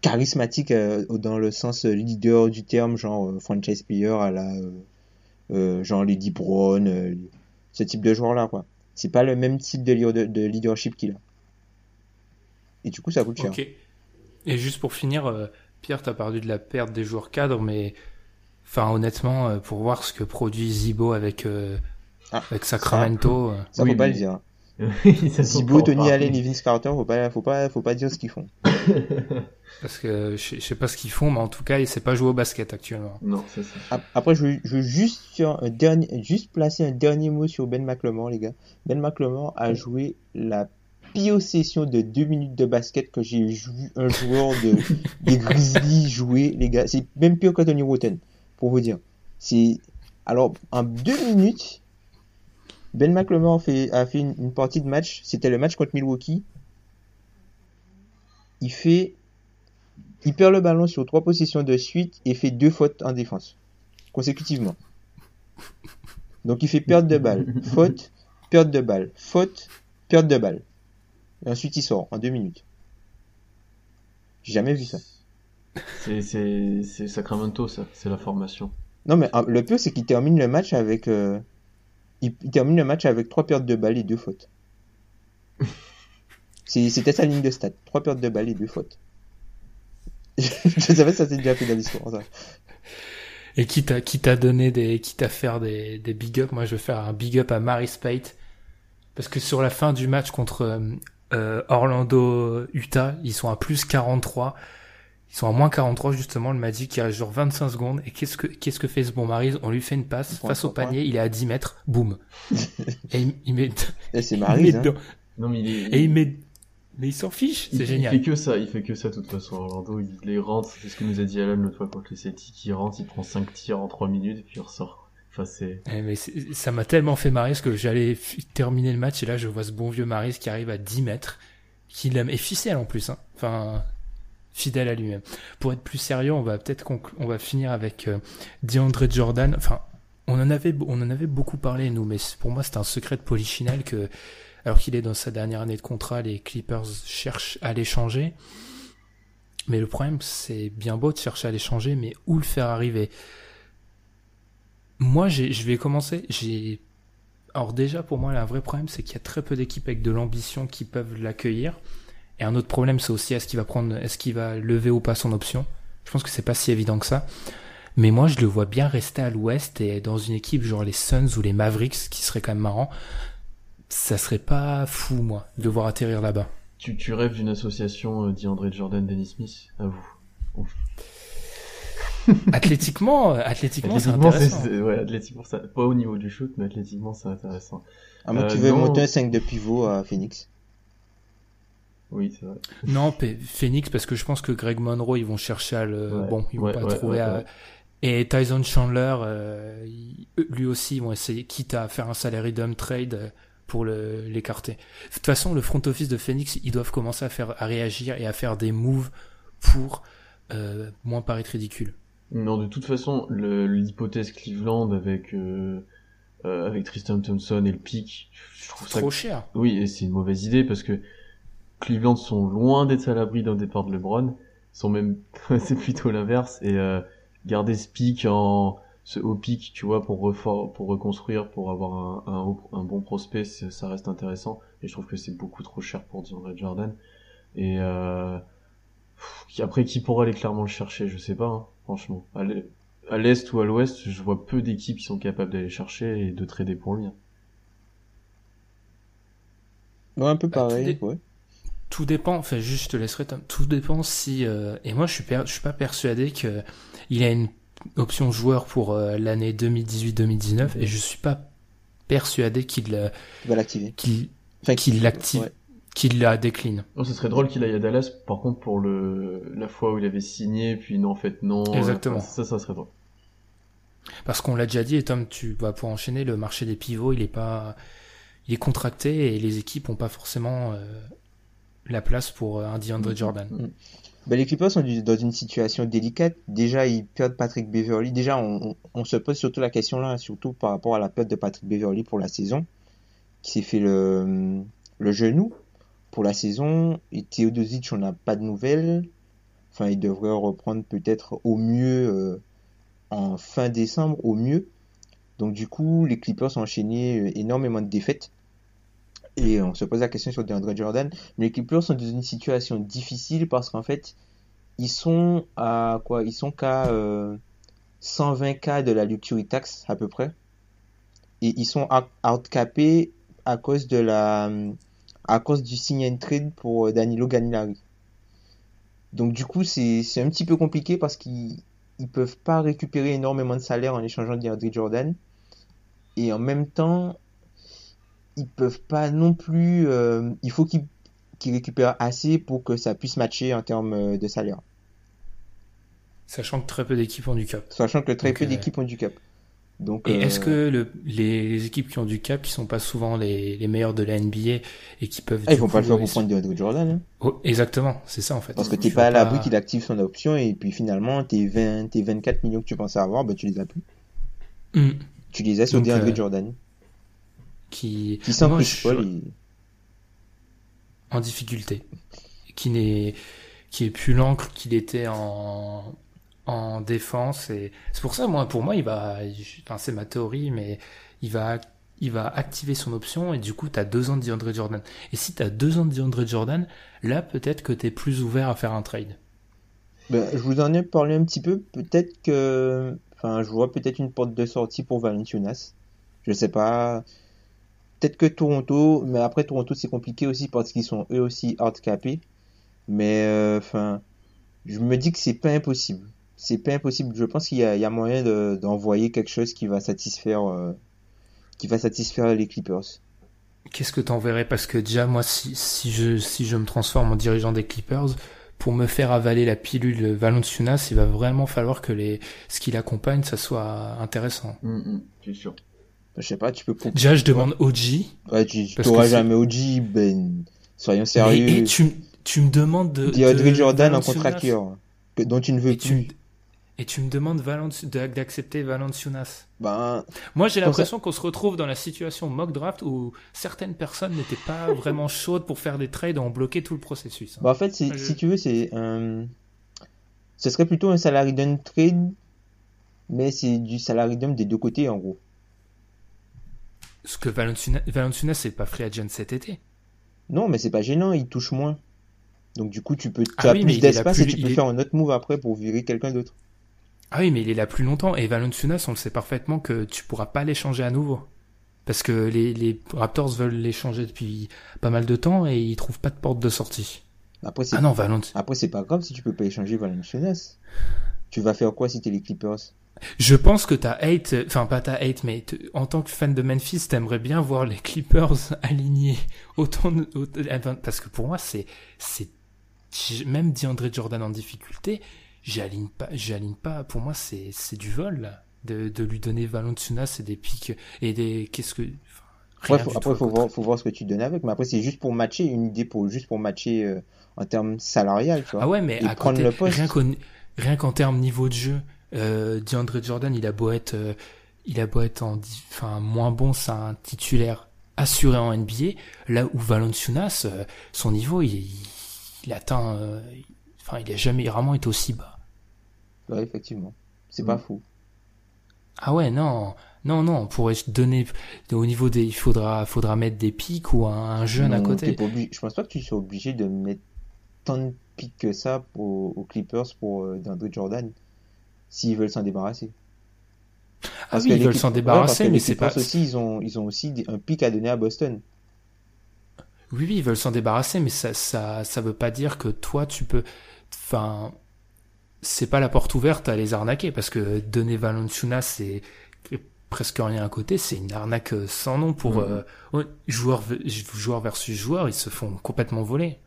charismatique dans le sens leader du terme, genre franchise player à la, genre Lady Brown, ce type de joueur-là, quoi. C'est pas le même type de, leader- de, de leadership qu'il a. Et du coup, ça coûte cher. Ok. Et juste pour finir, Pierre, t'as parlé de la perte des joueurs cadres, mais enfin honnêtement, euh, pour voir ce que produit Zibo avec euh, Ah, avec Sacramento, euh, Ça, Oui, faut pas mais- le dire. Zibo, Tony. Allen et Vince Carter, faut pas, faut pas, faut pas dire ce qu'ils font. parce que je sais- je sais pas ce qu'ils font, mais en tout cas, il sait pas jouer au basket actuellement. Non, c'est. Après, je veux, je veux juste, sur un dernier, juste placer un dernier mot sur Ben McLemore, les gars. Ben McLemore a joué la pire session de deux minutes de basket que j'ai vu un joueur de, des Grizzlies jouer, les gars. C'est même pire que Tony Roten, pour vous dire. C'est, alors, en deux minutes, Ben McLemore a fait, une, partie de match. C'était le match contre Milwaukee. Il fait, il perd le ballon sur trois possessions de suite et fait deux fautes en défense consécutivement. Donc il fait perte de balle, faute, perte de balle, faute, perte de balle. Et ensuite il sort en deux minutes. J'ai jamais vu ça. C'est, Sacramento, ça. C'est la formation. Non mais ah, le pire c'est qu'il termine le match avec, euh, il, il termine le match avec trois pertes de balle et deux fautes. C'est- C'était sa ligne de stats, trois pertes de balle et deux fautes. Je savais que ça s'est déjà fait dans l'histoire. ça. Et quitte à, quitte à donner des, quitte à faire des, des big up, moi je vais faire un big up à Mary Spate. Parce que sur la fin du match contre euh, Orlando Utah, ils sont à plus 43. Ils sont à moins 43 justement, le Magic il reste genre 25 secondes. Et qu'est-ce que, qu'est-ce que fait ce bon Maryse On lui fait une passe Il face au panier, il est à 10 mètres, boum. et il, il met, Et c'est il met Maryse, hein. Non, mais il est. Et il met, mais il s'en fiche, il- c'est Il génial. fait que ça, il fait que ça de toute façon. Orlando, il les rentre. C'est ce que nous a dit Alan l'autre fois contre les Celtics. Il rentre, il prend 5 tirs en 3 minutes et puis il ressort. Enfin, c'est. Eh, mais c'est- ça m'a tellement fait marrer parce que j'allais f- terminer le match et là je vois ce bon vieux Maris qui arrive à 10 mètres, qui l'aime, et ficelle en plus, hein. enfin fidèle à lui-même. Pour être plus sérieux, on va peut-être on va finir avec euh, Jordan. Enfin, on en avait on en avait beaucoup parlé nous, mais pour moi c'est un secret de polichinelle que alors qu'il est dans sa dernière année de contrat, les Clippers cherchent à l'échanger. Mais le problème, c'est bien beau de chercher à l'échanger, mais où le faire arriver? Moi, je vais commencer. Alors déjà pour moi, là, un vrai problème, c'est qu'il y a très peu d'équipes avec de l'ambition qui peuvent l'accueillir. Et un autre problème, c'est aussi est-ce qu'il va prendre, est-ce qu'il va lever ou pas son option? Je pense que c'est pas si évident que ça. Mais moi, je le vois bien rester à l'Ouest et dans une équipe genre les Suns ou les Mavericks, ce qui serait quand même marrant. Ça serait pas fou, moi, de le voir atterrir là-bas. Tu, tu rêves d'une association euh, d'André Jordan, Dennis Smith À vous? Athlétiquement, euh, athlétiquement, c'est Athlétiquement, c'est, intéressant. c'est- ouais, athlétiquement, ça, pas au niveau du shoot, mais athlétiquement, c'est intéressant. Euh, tu veuilles non. monter un 5 de pivot à Phoenix? Oui, c'est vrai. Non, P- Phoenix, parce que je pense que Greg Monroe, ils vont chercher à le. Ouais, Bon, ils vont ouais, pas ouais, trouver à. Et Tyson Chandler, euh, lui aussi, ils vont essayer, quitte à faire un salary dump trade euh, pour l'écarter. De toute façon, le front office de Phoenix, ils doivent commencer à faire, à réagir et à faire des moves pour euh, moins paraître ridicule. Non, de toute façon, l'hypothèse Cleveland avec, euh, euh, avec Tristan Thompson et le pic, je trouve ça Trop cher. Oui, et c'est une mauvaise idée parce que Cleveland sont loin d'être à l'abri d'un départ de LeBron. Ils sont même, c'est plutôt l'inverse. Et euh, garder ce pic en, ce haut pic, tu vois, pour refor- pour reconstruire, pour avoir un, un, haut- un bon prospect, ça reste intéressant. Et je trouve que c'est beaucoup trop cher pour DeAndre Jordan. Et euh, pff, après, qui pourra aller clairement le chercher? Je sais pas, hein, franchement. À l'e- à l'est ou à l'ouest, je vois peu d'équipes qui sont capables d'aller chercher et de trader pour lui. hein. Ouais, un peu Bah, tout pareil, dé- ouais. Tout dépend, enfin juste je te laisserai Tom. Tout dépend si euh, et moi je suis per- je suis pas persuadé que il a une option joueur pour euh, l'année 2018-2019 et je suis pas persuadé qu'il euh, vas l'activer. qu'il Enfin, qu'il l'active, ouais. qu'il la décline. Non, ce serait drôle qu'il aille à Dallas, par contre, pour le, la fois où il avait signé, puis non, en fait, non. Exactement. Ça, ça serait drôle. Parce qu'on l'a déjà dit et Tom tu vas pour enchaîner le marché des pivots, il est pas il est contracté et les équipes ont pas forcément euh, la place pour euh, un DeAndre Jordan. Bah, les Clippers sont dans une situation délicate. Déjà, ils perdent Patrick Beverly. Déjà, on, se pose surtout la question là, surtout par rapport à la perte de Patrick Beverly pour la saison, qui s'est fait le, le genou pour la saison. Et Teodosic, on n'a pas de nouvelles. Enfin, il devrait reprendre peut-être au mieux euh, en fin décembre, au mieux. Donc, du coup, les Clippers ont enchaîné euh, énormément de défaites. Et on se pose la question sur DeAndre Jordan. Mais les Clippers sont dans une situation difficile parce qu'en fait, ils sont à quoi? Ils sont qu'à euh, 120K de la luxury tax à peu près. Et ils sont out- outcapés à cause de la à cause du sign and trade pour euh, Danilo Gallinari. Donc du coup, c'est un petit peu compliqué parce qu'ils ils peuvent pas récupérer énormément de salaire en échangeant DeAndre Jordan. Et en même temps, ils peuvent pas non plus. euh, il faut qu'ils récupèrent assez pour que ça puisse matcher en termes euh, de salaire. Sachant que très peu d'équipes ont du cap. Sachant que très Donc, peu euh, d'équipes ont du cap. Donc, Et euh, est-ce que le, les, les équipes qui ont du cap, qui sont pas souvent les, les meilleures de la NBA et qui peuvent ah, ils vont pas le faire pour prendre Jordan. hein. Oh, exactement, c'est ça en fait. Parce que Tu t'es pas à l'abri qu'il active son option et puis finalement, tes 20, tes 24 millions que tu pensais avoir, bah, tu les as plus. Hmm. Tu les as sur Donc, DeAndre euh, Jordan. Qui, Qui je- il- en difficulté, qui n'est, qui est plus lent qu'il était en, en défense et c'est pour ça moi pour moi il va, enfin c'est ma théorie mais il va il va activer son option et du coup t'as deux ans de DeAndre Jordan et si t'as deux ans de DeAndre Jordan là peut-être que t'es plus ouvert à faire un trade. Ben, je vous en ai parlé un petit peu. Peut-être que, enfin, je vois peut-être une porte de sortie pour Valanciunas. Je sais pas. Peut-être que Toronto, mais après Toronto c'est compliqué aussi parce qu'ils sont eux aussi hardcapés. Mais euh, enfin, je me dis que c'est pas impossible. C'est pas impossible. Je pense qu'il y a, il y a moyen de- d'envoyer quelque chose qui va satisfaire, euh, qui va satisfaire les Clippers. Qu'est-ce que t'enverrais? Parce que déjà, moi, si, si, je, si je me transforme en dirigeant des Clippers, pour me faire avaler la pilule Valanciunas, il va vraiment falloir que les, ce qui l'accompagne, ça soit intéressant. Hum, hum, c'est sûr. Je sais pas, tu peux. comp- Déjà, je demande OG. Ouais, tu t'auras jamais OG, Ben. Soyons Mais, sérieux. et tu, tu me demandes de. DeAndre de Jordan en que- dont tu ne veux Et tu, plus. et tu me demandes de- d'accepter Valanciunas. Ben, Moi, j'ai l'impression qu'on se retrouve dans la situation mock draft où certaines personnes n'étaient pas vraiment chaudes pour faire des trades et ont bloqué tout le processus. hein. bah, en fait, Je- si tu veux, c'est. Ce serait plutôt un salary d'un trade, mais c'est du salary dump des deux côtés, en gros. Parce que Valanciunas c'est pas free agent cet été. Non, mais c'est pas gênant, il touche moins. Donc, du coup, tu peux, Ah as oui, mais plus d'espace plus- et tu peux il est- faire un autre move après pour virer quelqu'un d'autre. Ah oui, mais il est là plus longtemps. Et Valanciunas, on le sait parfaitement que tu pourras pas l'échanger à nouveau. Parce que les, les Raptors veulent l'échanger depuis pas mal de temps et ils trouvent pas de porte de sortie. Après, c'est, Ah non, après, c'est pas grave si tu peux pas échanger Valanciunas. Tu vas faire quoi si t'es les Clippers? Je pense que t'as hate, enfin pas t'as hate, mais en tant que fan de Memphis, t'aimerais bien voir les Clippers alignés autant, de- autant- enfin, parce que pour moi c'est, c'est, même DeAndre Jordan en difficulté, j'aligne pas, j'aligne pas, pour moi c'est, c'est du vol, là, de, de lui donner Valanciunas et des pics, et des, qu'est-ce que, rien Après, faut, du après, tout, faut voir, faut voir ce que tu donnes avec, mais après, c'est juste pour matcher, une idée pour, juste pour matcher euh, en termes salarial, tu vois. Ah ouais, mais à prendre côté, le poste. rien qu'au, rien qu'en termes niveau de jeu, euh, DeAndre Jordan, il a beau être, euh, il a beau être en, enfin, moins bon, c'est un titulaire assuré en NBA, là où Valanciunas, euh, son niveau, il, il atteint, euh, enfin, il a jamais vraiment été aussi bas. Ouais, effectivement. C'est Mm. pas fou. Ah ouais, non, non, non, on pourrait donner, au niveau des, il faudra, faudra mettre des pics ou un, un jeune à côté. obligé- Je pense pas que tu sois obligé de mettre tant de pics que ça pour, aux Clippers pour euh, Jordan, s'ils veulent s'en débarrasser. Ah oui, ils veulent s'en débarrasser, mais c'est pas, aussi, ils ont, ils ont aussi un pic à donner à Boston. Oui, oui, ils veulent s'en débarrasser, mais ça, ça, ça veut pas dire que toi, tu peux. Enfin, c'est pas la porte ouverte à les arnaquer, parce que donner Valanciunas, c'est presque rien à côté, c'est une arnaque sans nom pour Mhm. euh, joueur, joueur versus joueur, ils se font complètement voler.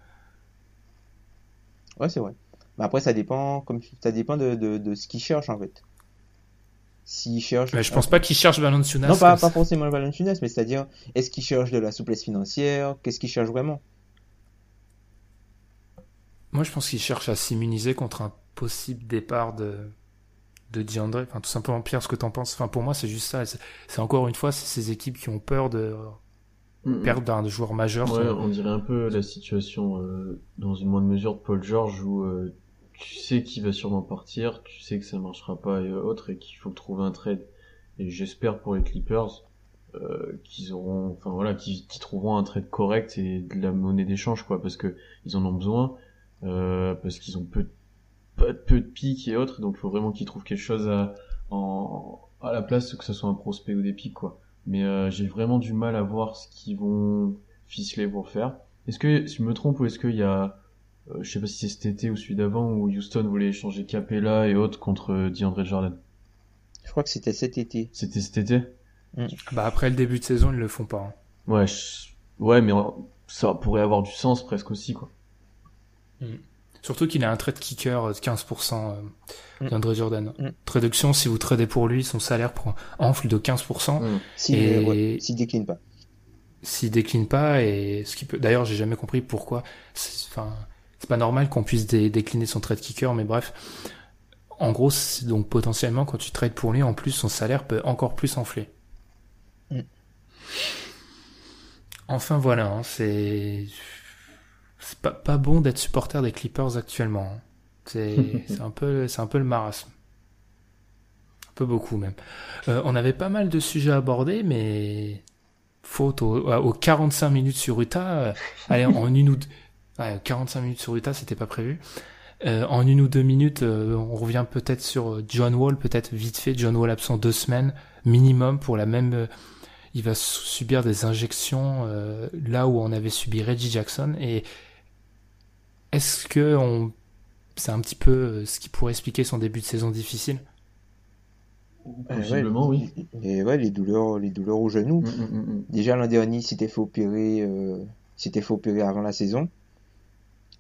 Ouais, c'est vrai. Mais après, ça dépend, comme tu- ça dépend de, de, de ce qu'ils cherchent, en fait. S'ils cherchent. Mais je pense pas qu'ils cherchent Valanciunas. Non, pas, pas forcément le Valanciunas, mais c'est-à-dire, est-ce qu'ils cherchent de la souplesse financière? Qu'est-ce qu'ils cherchent vraiment? Moi, je pense qu'ils cherchent à s'immuniser contre un possible départ de de DeAndre. Enfin, tout simplement, Pierre, ce que t'en penses. Enfin, pour moi, c'est juste ça. C'est encore une fois, c'est ces équipes qui ont peur de perdre d'un joueur majeur. Ouais, on dirait un peu la situation euh, dans une moindre mesure de Paul George où euh, tu sais qu'il va sûrement partir, tu sais que ça marchera pas et autres et qu'il faut trouver un trade. Et j'espère pour les Clippers euh, qu'ils auront, enfin voilà, qu'ils trouveront un trade correct et de la monnaie d'échange quoi, parce que ils en ont besoin, euh, parce qu'ils ont peu, peu, peu de pics et autres, donc il faut vraiment qu'ils trouvent quelque chose à, en, à la place, que ce soit un prospect ou des pics quoi. Mais euh, j'ai vraiment du mal à voir ce qu'ils vont ficeler pour faire. Est-ce que, si je me trompe, ou est-ce qu'il y a, euh, je sais pas si c'est cet été ou celui d'avant, où Houston voulait échanger Capella et autres contre euh, DeAndre Jordan Je crois que c'était cet été. C'était cet été? Bah après le début de saison, ils le font pas. hein. Ouais, je- ouais, mais ça pourrait avoir du sens presque aussi, quoi. Surtout qu'il a un trade kicker de 15% euh, Mm. d'André Jordan. Mm. Traduction, si vous tradez pour lui, son salaire prend enfle de 15%. Mm. S'il Et- ouais, décline pas. S'il décline pas et ce qui peut. D'ailleurs, j'ai jamais compris pourquoi. Enfin, c'est pas normal qu'on puisse dé- décliner son trade kicker, mais bref. En gros, donc potentiellement quand tu trades pour lui, en plus, son salaire peut encore plus enfler. Mm. Enfin voilà, hein, c'est c'est pas pas bon d'être supporter des Clippers actuellement. hein. C'est un peu c'est un peu le marasme. Un peu beaucoup même. Euh, on avait pas mal de sujets à aborder, mais faute au- aux 45 minutes sur Utah. euh, allez, en une ou deux, ouais, 45 minutes sur Utah, c'était pas prévu. Euh, en une ou deux minutes, euh, on revient peut-être sur euh, John Wall, peut-être vite fait. John Wall absent deux semaines minimum pour la même. euh, il va su- subir des injections euh, là où on avait subi Reggie Jackson. Et est-ce que on, c'est un petit peu euh, ce qui pourrait expliquer son début de saison difficile? Euh, Possiblement, ouais, oui. Et ouais, les douleurs, les douleurs au genou. Mm, mm, mm. Déjà l'an dernier, il s'était fait opérer, euh, il s'était fait opérer avant la saison.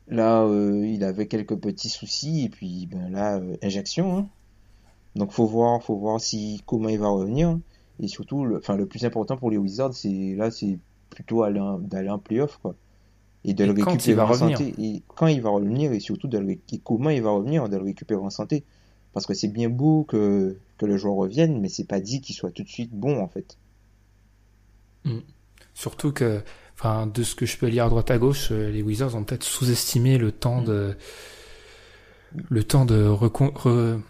Là, euh, il avait quelques petits soucis et puis ben là, euh, injection. hein. Donc faut voir, faut voir si comment il va revenir. Et surtout, le, enfin le plus important pour les Wizards, c'est là, c'est plutôt d'aller en playoff quoi. Et de Et le récupérer va en revenir. santé. Et quand il va revenir et surtout de le et comment il va revenir, de le récupérer en santé. Parce que c'est bien beau que que le joueur revienne, mais c'est pas dit qu'il soit tout de suite bon en fait. Surtout que, enfin, de ce que je peux lire à droite à gauche, euh, les Wizards ont peut-être sous-estimé le temps de, le temps de recon... re-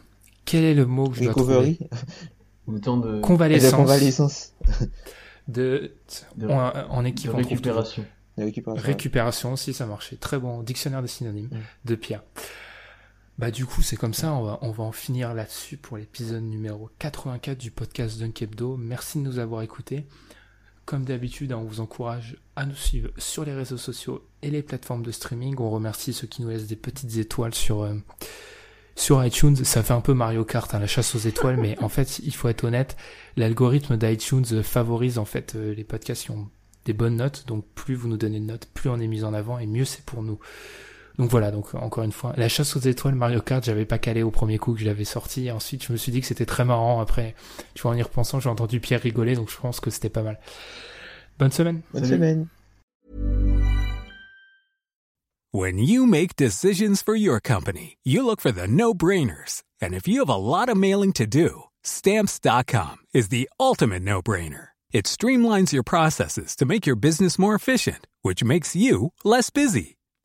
Quel est le mot que je dois Recovery, trouver? Le temps de, de Convalescence. convalescence, De, de, en, en de équipe, trouve récupération. de récupération. Récupération aussi, ça marchait. Très bon dictionnaire des synonymes Mm. de Pierre. Bah du coup c'est comme ça, on va, on va en finir là-dessus pour l'épisode numéro 84 du podcast Dunkebdo. Merci de nous avoir écoutés. Comme d'habitude, hein, on vous encourage à nous suivre sur les réseaux sociaux et les plateformes de streaming. On remercie ceux qui nous laissent des petites étoiles sur, euh, iTunes, ça fait un peu Mario Kart, hein, la chasse aux étoiles, mais en fait, il faut être honnête, l'algorithme d'iTunes favorise en fait euh, les podcasts qui ont des bonnes notes, donc plus vous nous donnez de notes, plus on est mis en avant et mieux c'est pour nous. Donc voilà, donc encore une fois, la chasse aux étoiles Mario Kart, j'avais pas calé au premier coup que je l'avais sorti, et ensuite je me suis dit que c'était très marrant, après, tu vois, en y repensant, j'ai entendu Pierre rigoler, donc je pense que c'était pas mal. Bonne semaine Bonne semaine When you make decisions for your company, you look for the no-brainers. And if you have a lot of mailing to do, stamps.com is the ultimate no-brainer. It streamlines your processes to make your business more efficient, which makes you less busy.